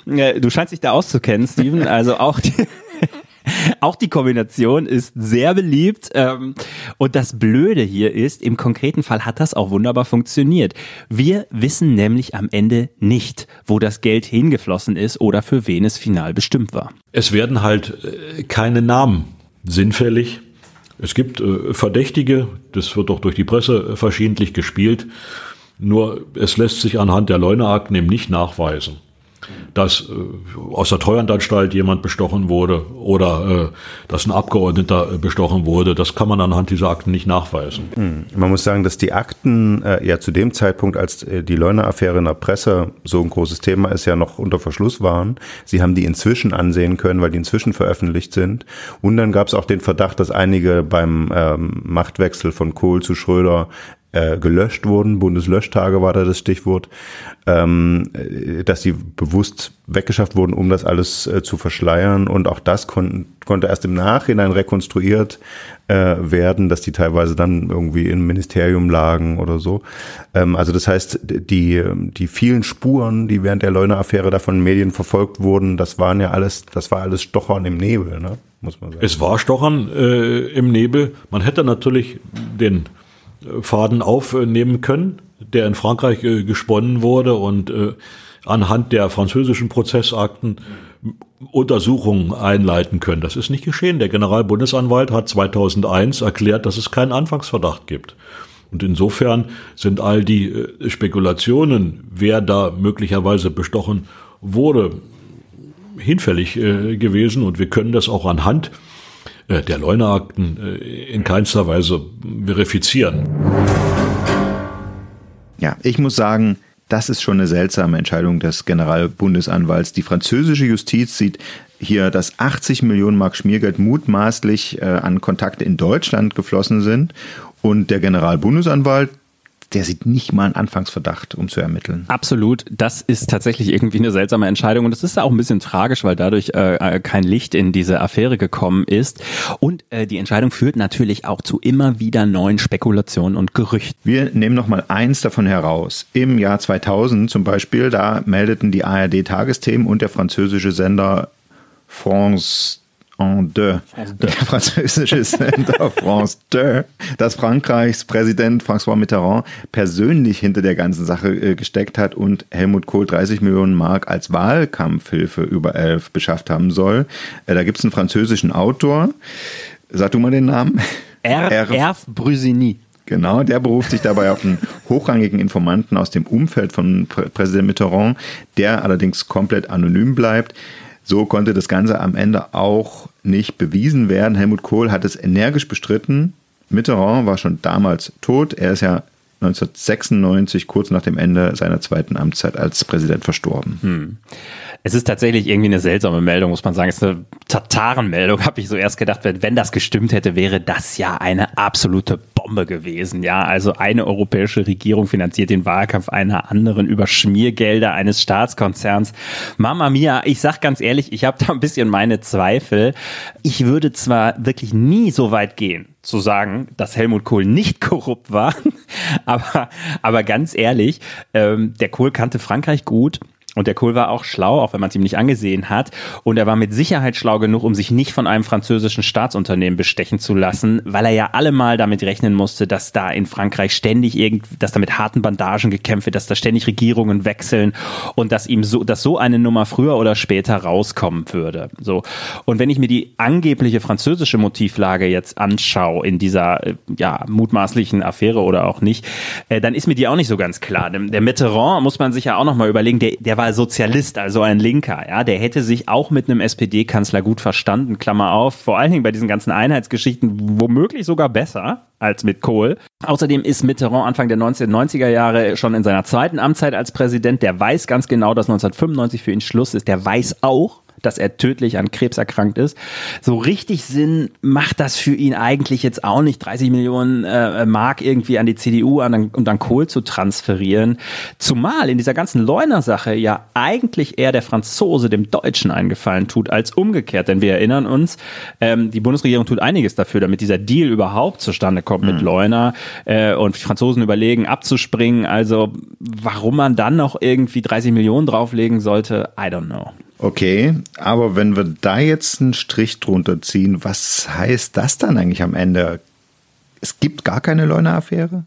Äh, du scheinst dich da auszukennen, Steven. Also auch die auch die Kombination ist sehr beliebt. Ähm, und das Blöde hier ist, im konkreten Fall hat das auch wunderbar funktioniert. Wir wissen nämlich am Ende nicht, wo das Geld hingeflossen ist oder für wen es final bestimmt war. Es werden halt äh, keine Namen sinnfällig es gibt äh, Verdächtige, das wird auch durch die Presse verschiedentlich gespielt, nur es lässt sich anhand der Leuneakten eben nicht nachweisen dass äh, aus der Treuhandanstalt jemand bestochen wurde oder äh, dass ein Abgeordneter äh, bestochen wurde. Das kann man anhand dieser Akten nicht nachweisen. Hm. Man muss sagen, dass die Akten äh, ja zu dem Zeitpunkt, als äh, die Leuna-Affäre in der Presse so ein großes Thema ist, ja noch unter Verschluss waren. Sie haben die inzwischen ansehen können, weil die inzwischen veröffentlicht sind. Und dann gab es auch den Verdacht, dass einige beim ähm, Machtwechsel von Kohl zu Schröder äh, gelöscht wurden, Bundeslöschtage war da das Stichwort, ähm, äh, dass die bewusst weggeschafft wurden, um das alles äh, zu verschleiern. Und auch das kon konnte erst im Nachhinein rekonstruiert äh, werden, dass die teilweise dann irgendwie im Ministerium lagen oder so. Ähm, also das heißt, die, die vielen Spuren, die während der Leuna-Affäre da von Medien verfolgt wurden, das waren ja alles, das war alles Stochern im Nebel, ne? muss man sagen. Es war Stochern äh, im Nebel. Man hätte natürlich den Faden aufnehmen können, der in Frankreich äh, gesponnen wurde und äh, anhand der französischen Prozessakten Untersuchungen einleiten können. Das ist nicht geschehen. Der Generalbundesanwalt hat 2001 erklärt, dass es keinen Anfangsverdacht gibt. Und insofern sind all die äh, Spekulationen, wer da möglicherweise bestochen wurde, hinfällig gewesen. Und wir können das auch anhand der Leuneakten äh, in keinster Weise verifizieren. Ja, ich muss sagen, das ist schon eine seltsame Entscheidung des Generalbundesanwalts. Die französische Justiz sieht hier, dass 80 Millionen Mark Schmiergeld mutmaßlich äh, an Kontakte in Deutschland geflossen sind. Und der Generalbundesanwalt der sieht nicht mal einen Anfangsverdacht, um zu ermitteln. Absolut. Das ist tatsächlich irgendwie eine seltsame Entscheidung und es ist auch ein bisschen tragisch, weil dadurch äh, äh, kein Licht in diese Affäre gekommen ist. Und äh, die Entscheidung führt natürlich auch zu immer wieder neuen Spekulationen und Gerüchten. Wir nehmen noch mal eins davon heraus. Im Jahr 2000 zum Beispiel, da meldeten die ARD-Tagesthemen und der französische Sender France en deux, der französische Sender France 2, dass Frankreichs Präsident François Mitterrand persönlich hinter der ganzen Sache äh, gesteckt hat und Helmut Kohl 30 Millionen Mark als Wahlkampfhilfe über elf beschafft haben soll. Äh, da gibt es einen französischen Autor. Sag du mal den Namen. Erf Brüsini. Genau, der beruft sich dabei auf einen hochrangigen Informanten aus dem Umfeld von Präsident Mitterrand, der allerdings komplett anonym bleibt. So konnte das Ganze am Ende auch nicht bewiesen werden. Helmut Kohl hat es energisch bestritten. Mitterrand war schon damals tot. Er ist ja 1996, kurz nach dem Ende seiner zweiten Amtszeit als Präsident verstorben. Hm. Es ist tatsächlich irgendwie eine seltsame Meldung, muss man sagen. Es ist eine Tatarenmeldung, habe ich so erst gedacht. Wenn das gestimmt hätte, wäre das ja eine absolute Bombe gewesen. Ja, also eine europäische Regierung finanziert den Wahlkampf einer anderen über Schmiergelder eines Staatskonzerns. Mama mia, ich sag ganz ehrlich, ich habe da ein bisschen meine Zweifel. Ich würde zwar wirklich nie so weit gehen, zu sagen, dass Helmut Kohl nicht korrupt war, aber, aber ganz ehrlich, ähm, der Kohl kannte Frankreich gut Und der Kohl war auch schlau, auch wenn man es ihm nicht angesehen hat. Und er war mit Sicherheit schlau genug, um sich nicht von einem französischen Staatsunternehmen bestechen zu lassen, weil er ja allemal damit rechnen musste, dass da in Frankreich ständig irgend, dass da mit harten Bandagen gekämpft wird, dass da ständig Regierungen wechseln und dass ihm so, dass so eine Nummer früher oder später rauskommen würde. So. Und wenn ich mir die angebliche französische Motivlage jetzt anschaue in dieser, äh, ja, mutmaßlichen Affäre oder auch nicht, äh, dann ist mir die auch nicht so ganz klar. Der Mitterrand muss man sich ja auch nochmal überlegen, der, der war Sozialist, also ein Linker, ja, der hätte sich auch mit einem SPD-Kanzler gut verstanden, Klammer auf, vor allen Dingen bei diesen ganzen Einheitsgeschichten womöglich sogar besser als mit Kohl. Außerdem ist Mitterrand Anfang der 1990er Jahre schon in seiner zweiten Amtszeit als Präsident, der weiß ganz genau, dass 1995 für ihn Schluss ist, der weiß auch, dass er tödlich an Krebs erkrankt ist. So richtig Sinn macht das für ihn eigentlich jetzt auch nicht, 30 Millionen äh, Mark irgendwie an die CDU an, und an Kohl zu transferieren. Zumal in dieser ganzen Leuner-Sache ja eigentlich eher der Franzose dem Deutschen eingefallen tut, als umgekehrt. Denn wir erinnern uns, ähm, die Bundesregierung tut einiges dafür, damit dieser Deal überhaupt zustande kommt mhm. mit Leuner äh, und die Franzosen überlegen, abzuspringen. Also warum man dann noch irgendwie 30 Millionen drauflegen sollte, I don't know. Okay, aber wenn wir da jetzt einen Strich drunter ziehen, was heißt das dann eigentlich am Ende? Es gibt gar keine Leuna-Affäre?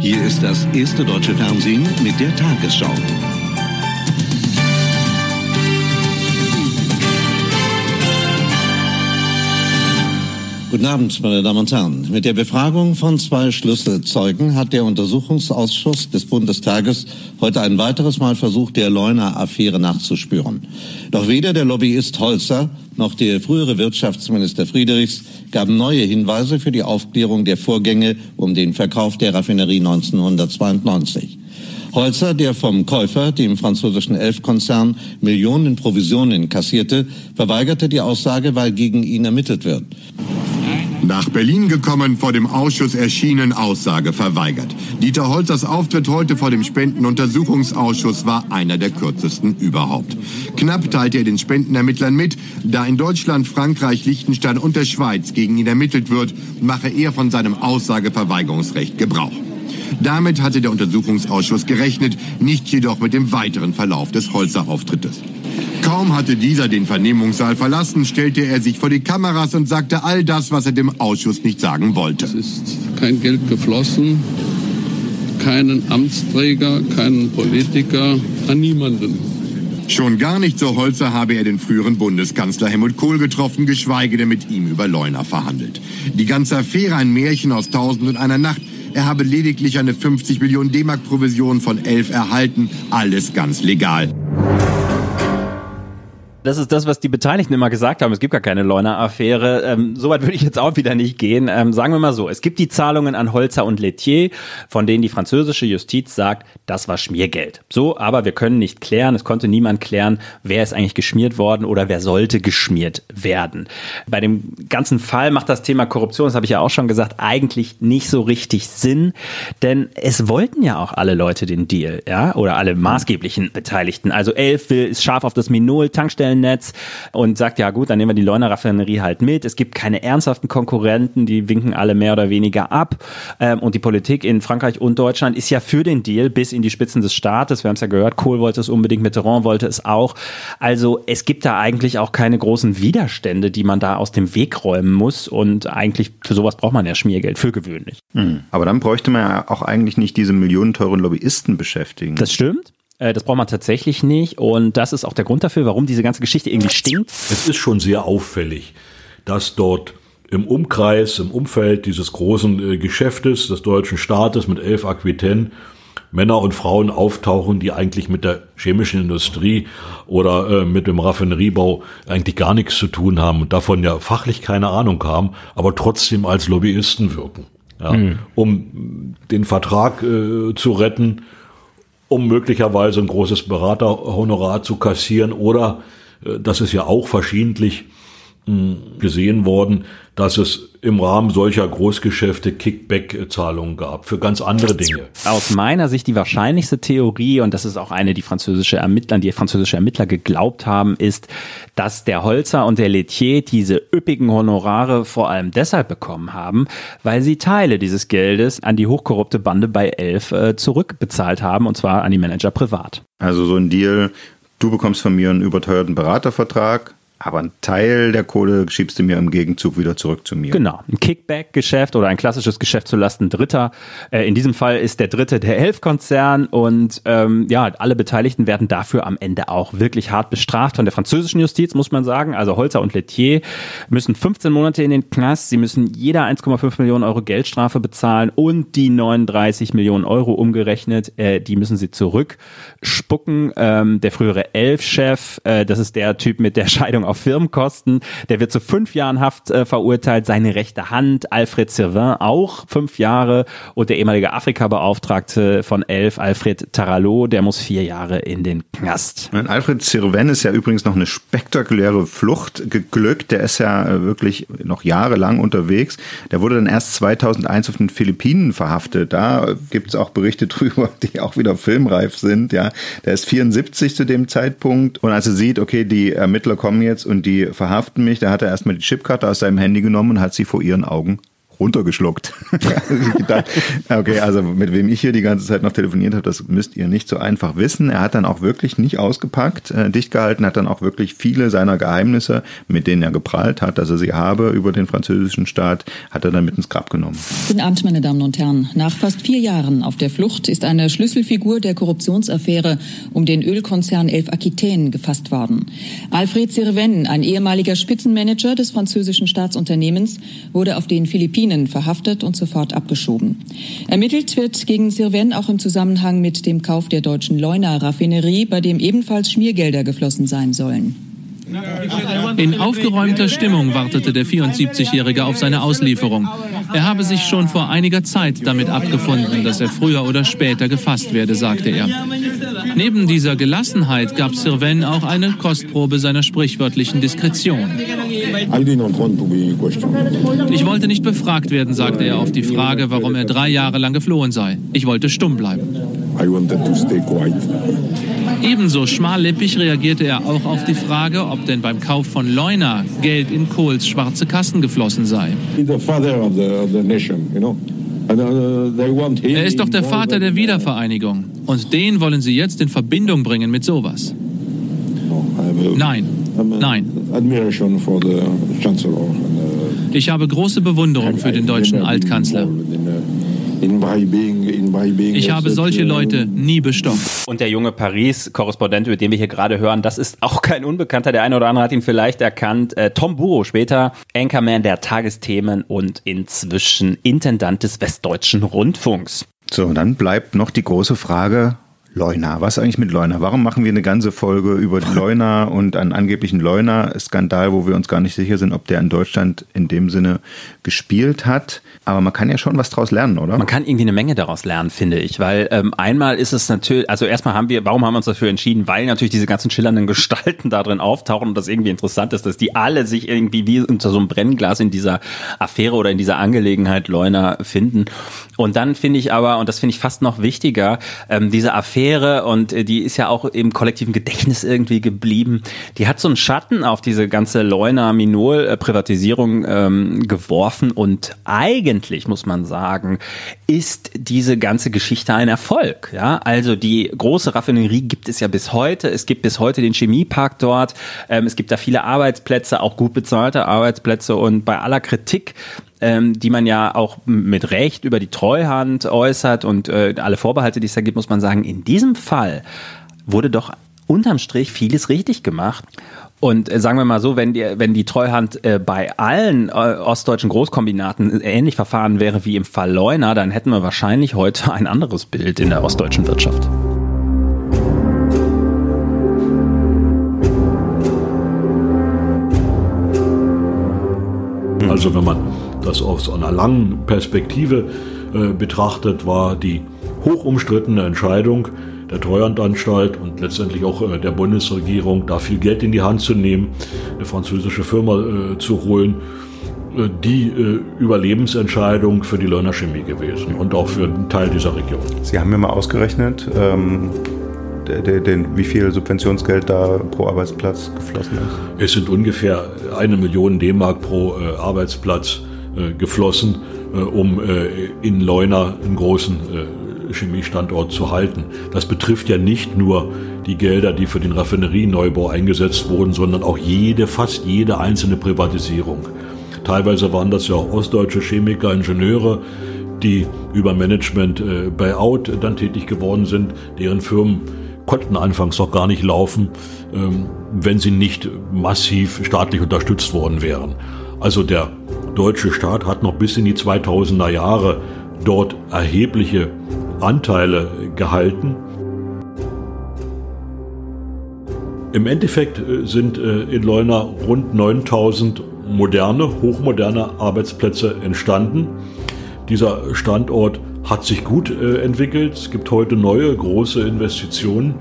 Hier ist das erste deutsche Fernsehen mit der Tagesschau. Guten Abend, meine Damen und Herren. Mit der Befragung von zwei Schlüsselzeugen hat der Untersuchungsausschuss des Bundestages heute ein weiteres Mal versucht, der Leuna-Affäre nachzuspüren. Doch weder der Lobbyist Holzer noch der frühere Wirtschaftsminister Friedrichs gaben neue Hinweise für die Aufklärung der Vorgänge um den Verkauf der Raffinerie 1992. Holzer, der vom Käufer, dem französischen Elf-Konzern, Millionen Provisionen kassierte, verweigerte die Aussage, weil gegen ihn ermittelt wird. Nach Berlin gekommen, vor dem Ausschuss erschienen, Aussage verweigert. Dieter Holzers Auftritt heute vor dem Spendenuntersuchungsausschuss war einer der kürzesten überhaupt. Knapp teilte er den Spendenermittlern mit, da in Deutschland, Frankreich, Liechtenstein und der Schweiz gegen ihn ermittelt wird, mache er von seinem Aussageverweigerungsrecht Gebrauch. Damit hatte der Untersuchungsausschuss gerechnet, nicht jedoch mit dem weiteren Verlauf des Holzer-Auftrittes. Kaum hatte dieser den Vernehmungssaal verlassen, stellte er sich vor die Kameras und sagte all das, was er dem Ausschuss nicht sagen wollte. Es ist kein Geld geflossen, keinen Amtsträger, keinen Politiker, an niemanden. Schon gar nicht so Holzer habe er den früheren Bundeskanzler Helmut Kohl getroffen, geschweige denn mit ihm über Leuna verhandelt. Die ganze Affäre ein Märchen aus Tausend und einer Nacht. Er habe lediglich eine 50 Millionen D-Mark Provision von elf erhalten. Alles ganz legal. Das ist das, was die Beteiligten immer gesagt haben. Es gibt gar keine Leuna-Affäre. Ähm, Soweit würde ich jetzt auch wieder nicht gehen. Ähm, sagen wir mal so, es gibt die Zahlungen an Holzer und Letier, von denen die französische Justiz sagt, das war Schmiergeld. So, aber wir können nicht klären, es konnte niemand klären, wer ist eigentlich geschmiert worden oder wer sollte geschmiert werden. Bei dem ganzen Fall macht das Thema Korruption, das habe ich ja auch schon gesagt, eigentlich nicht so richtig Sinn, denn es wollten ja auch alle Leute den Deal, ja, oder alle maßgeblichen Beteiligten. Also Elf will, ist scharf auf das Minol, Tankstellen Tankstellennetz und sagt, ja gut, dann nehmen wir die Leuner Raffinerie halt mit. Es gibt keine ernsthaften Konkurrenten, die winken alle mehr oder weniger ab. Ähm, und die Politik in Frankreich und Deutschland ist ja für den Deal bis in die Spitzen des Staates. Wir haben es ja gehört, Kohl wollte es unbedingt, Mitterrand wollte es auch. Also es gibt da eigentlich auch keine großen Widerstände, die man da aus dem Weg räumen muss. Und eigentlich für sowas braucht man ja Schmiergeld, für gewöhnlich. Hm. Aber dann bräuchte man ja auch eigentlich nicht diese millionenteuren Lobbyisten beschäftigen. Das stimmt. Äh, das braucht man tatsächlich nicht. Und das ist auch der Grund dafür, warum diese ganze Geschichte irgendwie stinkt. Es ist schon sehr auffällig, dass dort im Umkreis, im Umfeld dieses großen äh, Geschäftes des deutschen Staates mit elf Aquitaine Männer und Frauen auftauchen, die eigentlich mit der chemischen Industrie oder äh, mit dem Raffineriebau eigentlich gar nichts zu tun haben und davon ja fachlich keine Ahnung haben, aber trotzdem als Lobbyisten wirken. Ja, mhm. Um den Vertrag äh, zu retten um möglicherweise ein großes Beraterhonorar zu kassieren oder, äh, das ist ja auch verschiedentlich, gesehen worden, dass es im Rahmen solcher Großgeschäfte Kickback-Zahlungen gab für ganz andere Dinge. Aus meiner Sicht die wahrscheinlichste Theorie, und das ist auch eine, die französische Ermittler, die französische Ermittler geglaubt haben, ist, dass der Holzer und der Letier diese üppigen Honorare vor allem deshalb bekommen haben, weil sie Teile dieses Geldes an die hochkorrupte Bande bei Elf äh, zurückbezahlt haben, und zwar an die Manager privat. Also so ein Deal, du bekommst von mir einen überteuerten Beratervertrag, aber ein Teil der Kohle schiebst du mir im Gegenzug wieder zurück zu mir. Genau, ein Kickback-Geschäft oder ein klassisches Geschäft zulasten Dritter. Äh, in diesem Fall ist der Dritte der Elf-Konzern und ähm, ja, alle Beteiligten werden dafür am Ende auch wirklich hart bestraft von der französischen Justiz, muss man sagen. Also Holzer und Letier müssen 15 Monate in den Knast, sie müssen jeder 1,5 Millionen Euro Geldstrafe bezahlen und die 39 Millionen Euro umgerechnet, äh, die müssen sie zurückspucken. Ähm, der frühere Elf-Chef, äh, das ist der Typ mit der Scheidung auf Firmenkosten. Der wird zu fünf Jahren Haft äh, verurteilt. Seine rechte Hand, Alfred Sirvin, auch fünf Jahre. Und der ehemalige Afrika-Beauftragte von Elf, Alfred Tarallo, der muss vier Jahre in den Knast. Und Alfred Sirven ist ja übrigens noch eine spektakuläre Flucht geglückt. Der ist ja äh, wirklich noch jahrelang unterwegs. Der wurde dann erst 2001 auf den Philippinen verhaftet. Da gibt es auch Berichte drüber, die auch wieder filmreif sind. Ja, der ist 74 zu dem Zeitpunkt und als er sieht, okay, die Ermittler kommen jetzt und die verhaften mich. Da hat er erstmal die Chipkarte aus seinem Handy genommen und hat sie vor ihren Augen runtergeschluckt. okay, also mit wem ich hier die ganze Zeit noch telefoniert habe, das müsst ihr nicht so einfach wissen. Er hat dann auch wirklich nicht ausgepackt, äh, dicht gehalten, hat dann auch wirklich viele seiner Geheimnisse, mit denen er geprahlt hat, dass er sie habe über den französischen Staat, hat er dann mit ins Grab genommen. Guten Abend, meine Damen und Herren. Nach fast vier Jahren auf der Flucht ist eine Schlüsselfigur der Korruptionsaffäre um den Ölkonzern Elf Aquitaine gefasst worden. Alfred Sirven, ein ehemaliger Spitzenmanager des französischen Staatsunternehmens, wurde auf den Philippinen Philippinen verhaftet und sofort abgeschoben. Ermittelt wird gegen Sirven auch im Zusammenhang mit dem Kauf der deutschen Leuna-Raffinerie, bei dem ebenfalls Schmiergelder geflossen sein sollen. In aufgeräumter Stimmung wartete der 74-Jährige auf seine Auslieferung. Er habe sich schon vor einiger Zeit damit abgefunden, dass er früher oder später gefasst werde, sagte er. Neben dieser Gelassenheit gab Sirven auch eine Kostprobe seiner sprichwörtlichen Diskretion. Ich wollte nicht befragt werden, sagte er auf die Frage, warum er drei Jahre lang geflohen sei. Ich wollte stumm bleiben. Ebenso schmallippig reagierte er auch auf die Frage, ob denn beim Kauf von Leuna Geld in Kohls schwarze Kassen geflossen sei. Er ist doch der Vater der Wiedervereinigung. Und den wollen Sie jetzt in Verbindung bringen mit sowas. Nein, nein. Ich habe große Bewunderung für den deutschen Altkanzler. Ich habe solche Leute nie bestochen. Und der junge Paris-Korrespondent, über den wir hier gerade hören, das ist auch kein Unbekannter. Der eine oder andere hat ihn vielleicht erkannt. Äh, Tom Buro, später Anchorman der Tagesthemen und inzwischen Intendant des Westdeutschen Rundfunks. So, dann bleibt noch die große Frage, Leuna. Was eigentlich mit Leuna? Warum machen wir eine ganze Folge über Leuna und einen angeblichen Leuna-Skandal, wo wir uns gar nicht sicher sind, ob der in Deutschland in dem Sinne gespielt hat? Aber man kann ja schon was daraus lernen, oder? Man kann irgendwie eine Menge daraus lernen, finde ich, weil ähm, einmal ist es natürlich, also erstmal haben wir, warum haben wir uns dafür entschieden? Weil natürlich diese ganzen schillernden Gestalten da drin auftauchen und das irgendwie interessant ist, dass die alle sich irgendwie wie unter so einem Brennglas in dieser Affäre oder in dieser Angelegenheit Leuna finden. Und dann finde ich aber, und das finde ich fast noch wichtiger, ähm, diese Affäre und äh, die ist ja auch im kollektiven Gedächtnis irgendwie geblieben. Die hat so einen Schatten auf diese ganze Leuna-Minol-Privatisierung ähm, geworfen und eigentlich muss man sagen, ist diese ganze Geschichte ein Erfolg. Ja, also die große Raffinerie gibt es ja bis heute. Es gibt bis heute den Chemiepark dort. Ähm, es gibt da viele Arbeitsplätze, auch gut bezahlte Arbeitsplätze und bei aller Kritik ähm, die man ja auch mit Recht über die Treuhand äußert und äh, alle Vorbehalte, die es da gibt, muss man sagen, in diesem Fall wurde doch unterm Strich vieles richtig gemacht. Und äh, sagen wir mal so, wenn die, wenn die Treuhand äh, bei allen äh, ostdeutschen Großkombinaten ähnlich verfahren wäre wie im Fall Leuna, dann hätten wir wahrscheinlich heute ein anderes Bild in der ostdeutschen Wirtschaft. Also wenn man das aus einer langen Perspektive äh, betrachtet, war die hoch umstrittene Entscheidung der Treuhandanstalt und letztendlich auch äh, der Bundesregierung, da viel Geld in die Hand zu nehmen, eine französische Firma äh, zu holen, äh, die äh, Überlebensentscheidung für die Leuner Chemie gewesen und auch für einen Teil dieser Region. Sie haben mir mal ausgerechnet, ähm, den, den, wie viel Subventionsgeld da pro Arbeitsplatz geflossen ist? Es sind ungefähr eine Million D-Mark pro äh, Arbeitsplatz geflossen, äh, um in Leuna einen großen Chemiestandort zu halten. Das betrifft ja nicht nur die Gelder, die für den Raffinerieneubau eingesetzt wurden, sondern auch jede, fast jede einzelne Privatisierung. Teilweise waren das ja auch ostdeutsche Chemiker, Ingenieure, die über Management äh, Buyout dann tätig geworden sind, deren Firmen konnten anfangs noch gar nicht laufen, ähm, wenn sie nicht massiv staatlich unterstützt worden wären. Also der deutsche Staat hat noch bis in die 2000er Jahre dort erhebliche Anteile gehalten. Im Endeffekt äh, sind äh, in Leuna rund 9000 moderne, hochmoderne Arbeitsplätze entstanden. Dieser Standort hat sich gut äh, entwickelt. Es gibt heute neue große Investitionen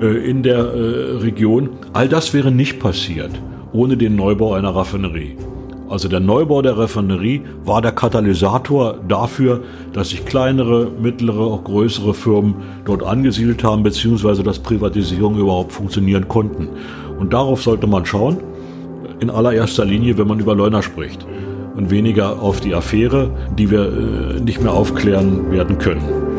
in der Region. All das wäre nicht passiert ohne den Neubau einer Raffinerie. Also der Neubau der Raffinerie war der Katalysator dafür, dass sich kleinere, mittlere, auch größere Firmen dort angesiedelt haben, beziehungsweise dass Privatisierungen überhaupt funktionieren konnten. Und darauf sollte man schauen, in allererster Linie, wenn man über Leuna spricht und weniger auf die Affäre, die wir äh, nicht mehr aufklären werden können.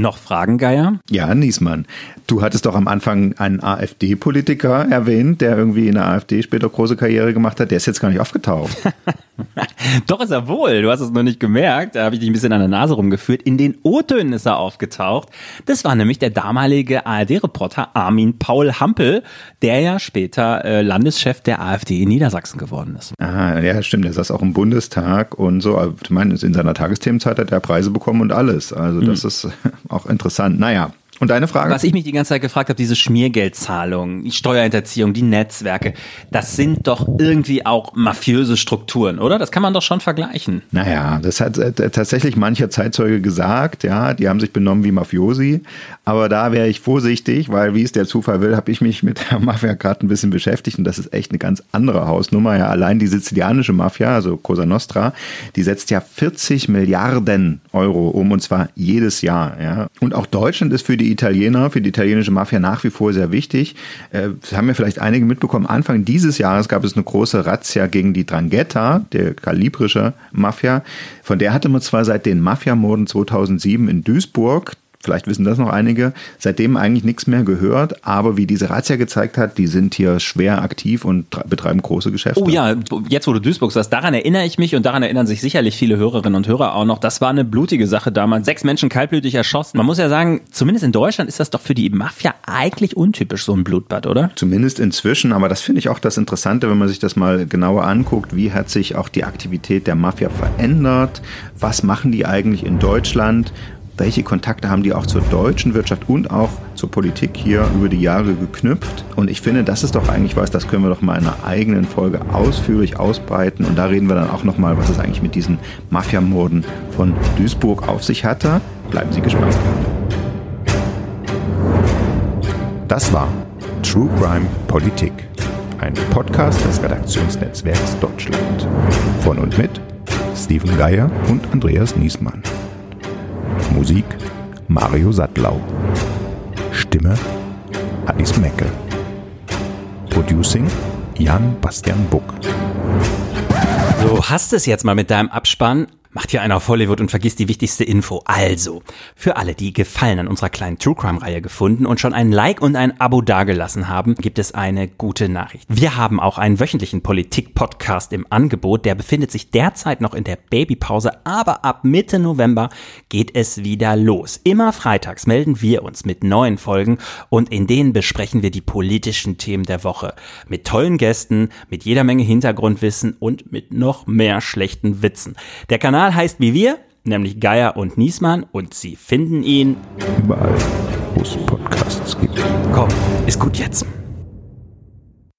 Noch Fragen, Geier? Ja, Niesmann. Du hattest doch am Anfang einen AfD-Politiker erwähnt, der irgendwie in der AfD später große Karriere gemacht hat. Der ist jetzt gar nicht aufgetaucht. Doch ist er wohl. Du hast es noch nicht gemerkt. Da habe ich dich ein bisschen an der Nase rumgeführt. In den O-Tönen ist er aufgetaucht. Das war nämlich der damalige ARD-Reporter Armin Paul Hampel, der ja später äh, Landeschef der AfD in Niedersachsen geworden ist. Ah, ja, stimmt. Der saß auch im Bundestag und so. Ich meine, in seiner Tagesthemenzeit hat er Preise bekommen und alles. Also das mhm. ist auch interessant. Naja, und deine Frage? Was ich mich die ganze Zeit gefragt habe, diese Schmiergeldzahlungen, die Steuerhinterziehung, die Netzwerke, das sind doch irgendwie auch mafiöse Strukturen, oder? Das kann man doch schon vergleichen. Naja, das hat äh, tatsächlich mancher Zeitzeuge gesagt, ja, die haben sich benommen wie Mafiosi. Aber da wäre ich vorsichtig, weil wie es der Zufall will, habe ich mich mit der Mafia gerade ein bisschen beschäftigt und das ist echt eine ganz andere Hausnummer. Ja, allein die sizilianische Mafia, also Cosa Nostra, die setzt ja 40 Milliarden Euro um und zwar jedes Jahr. Ja. Und auch Deutschland ist für die Italiener, für die italienische Mafia nach wie vor sehr wichtig. Äh, haben ja vielleicht einige mitbekommen. Anfang dieses Jahres gab es eine große Razzia gegen die Drangheta, der kalibrische Mafia. Von der hatte man zwar seit den Mafiamorden 2007 in Duisburg Vielleicht wissen das noch einige. Seitdem eigentlich nichts mehr gehört, aber wie diese Razzia gezeigt hat, die sind hier schwer aktiv und betreiben große Geschäfte. Oh ja, jetzt wo du Duisburg sagst, daran erinnere ich mich und daran erinnern sich sicherlich viele Hörerinnen und Hörer auch noch. Das war eine blutige Sache damals. Sechs Menschen kaltblütig erschossen. Man muss ja sagen, zumindest in Deutschland ist das doch für die Mafia eigentlich untypisch, so ein Blutbad, oder? Zumindest inzwischen, aber das finde ich auch das Interessante, wenn man sich das mal genauer anguckt. Wie hat sich auch die Aktivität der Mafia verändert? Was machen die eigentlich in Deutschland? Welche Kontakte haben die auch zur deutschen Wirtschaft und auch zur Politik hier über die Jahre geknüpft. Und ich finde, das ist doch eigentlich was, das können wir doch mal in einer eigenen Folge ausführlich ausbreiten. Und da reden wir dann auch nochmal, was es eigentlich mit diesen Mafiamorden von Duisburg auf sich hatte. Bleiben Sie gespannt. Das war True Crime Politik, ein Podcast des Redaktionsnetzwerks Deutschland. Von und mit Steven Geier und Andreas Niesmann. Musik Mario Sattlau. Stimme Alice Mecke. Producing Jan Bastian Buck. Du hast es jetzt mal mit deinem Abspann Macht hier einer auf Hollywood und vergisst die wichtigste Info. Also, für alle, die Gefallen an unserer kleinen True Crime Reihe gefunden und schon ein Like und ein Abo dagelassen haben, gibt es eine gute Nachricht. Wir haben auch einen wöchentlichen Politik-Podcast im Angebot. Der befindet sich derzeit noch in der Babypause, aber ab Mitte November geht es wieder los. Immer freitags melden wir uns mit neuen Folgen und in denen besprechen wir die politischen Themen der Woche. Mit tollen Gästen, mit jeder Menge Hintergrundwissen und mit noch mehr schlechten Witzen. Der Kanal Kanal heißt wie wir, nämlich Geier und Niesmann und Sie finden ihn überall, wo es Podcasts gibt. Komm, ist gut jetzt.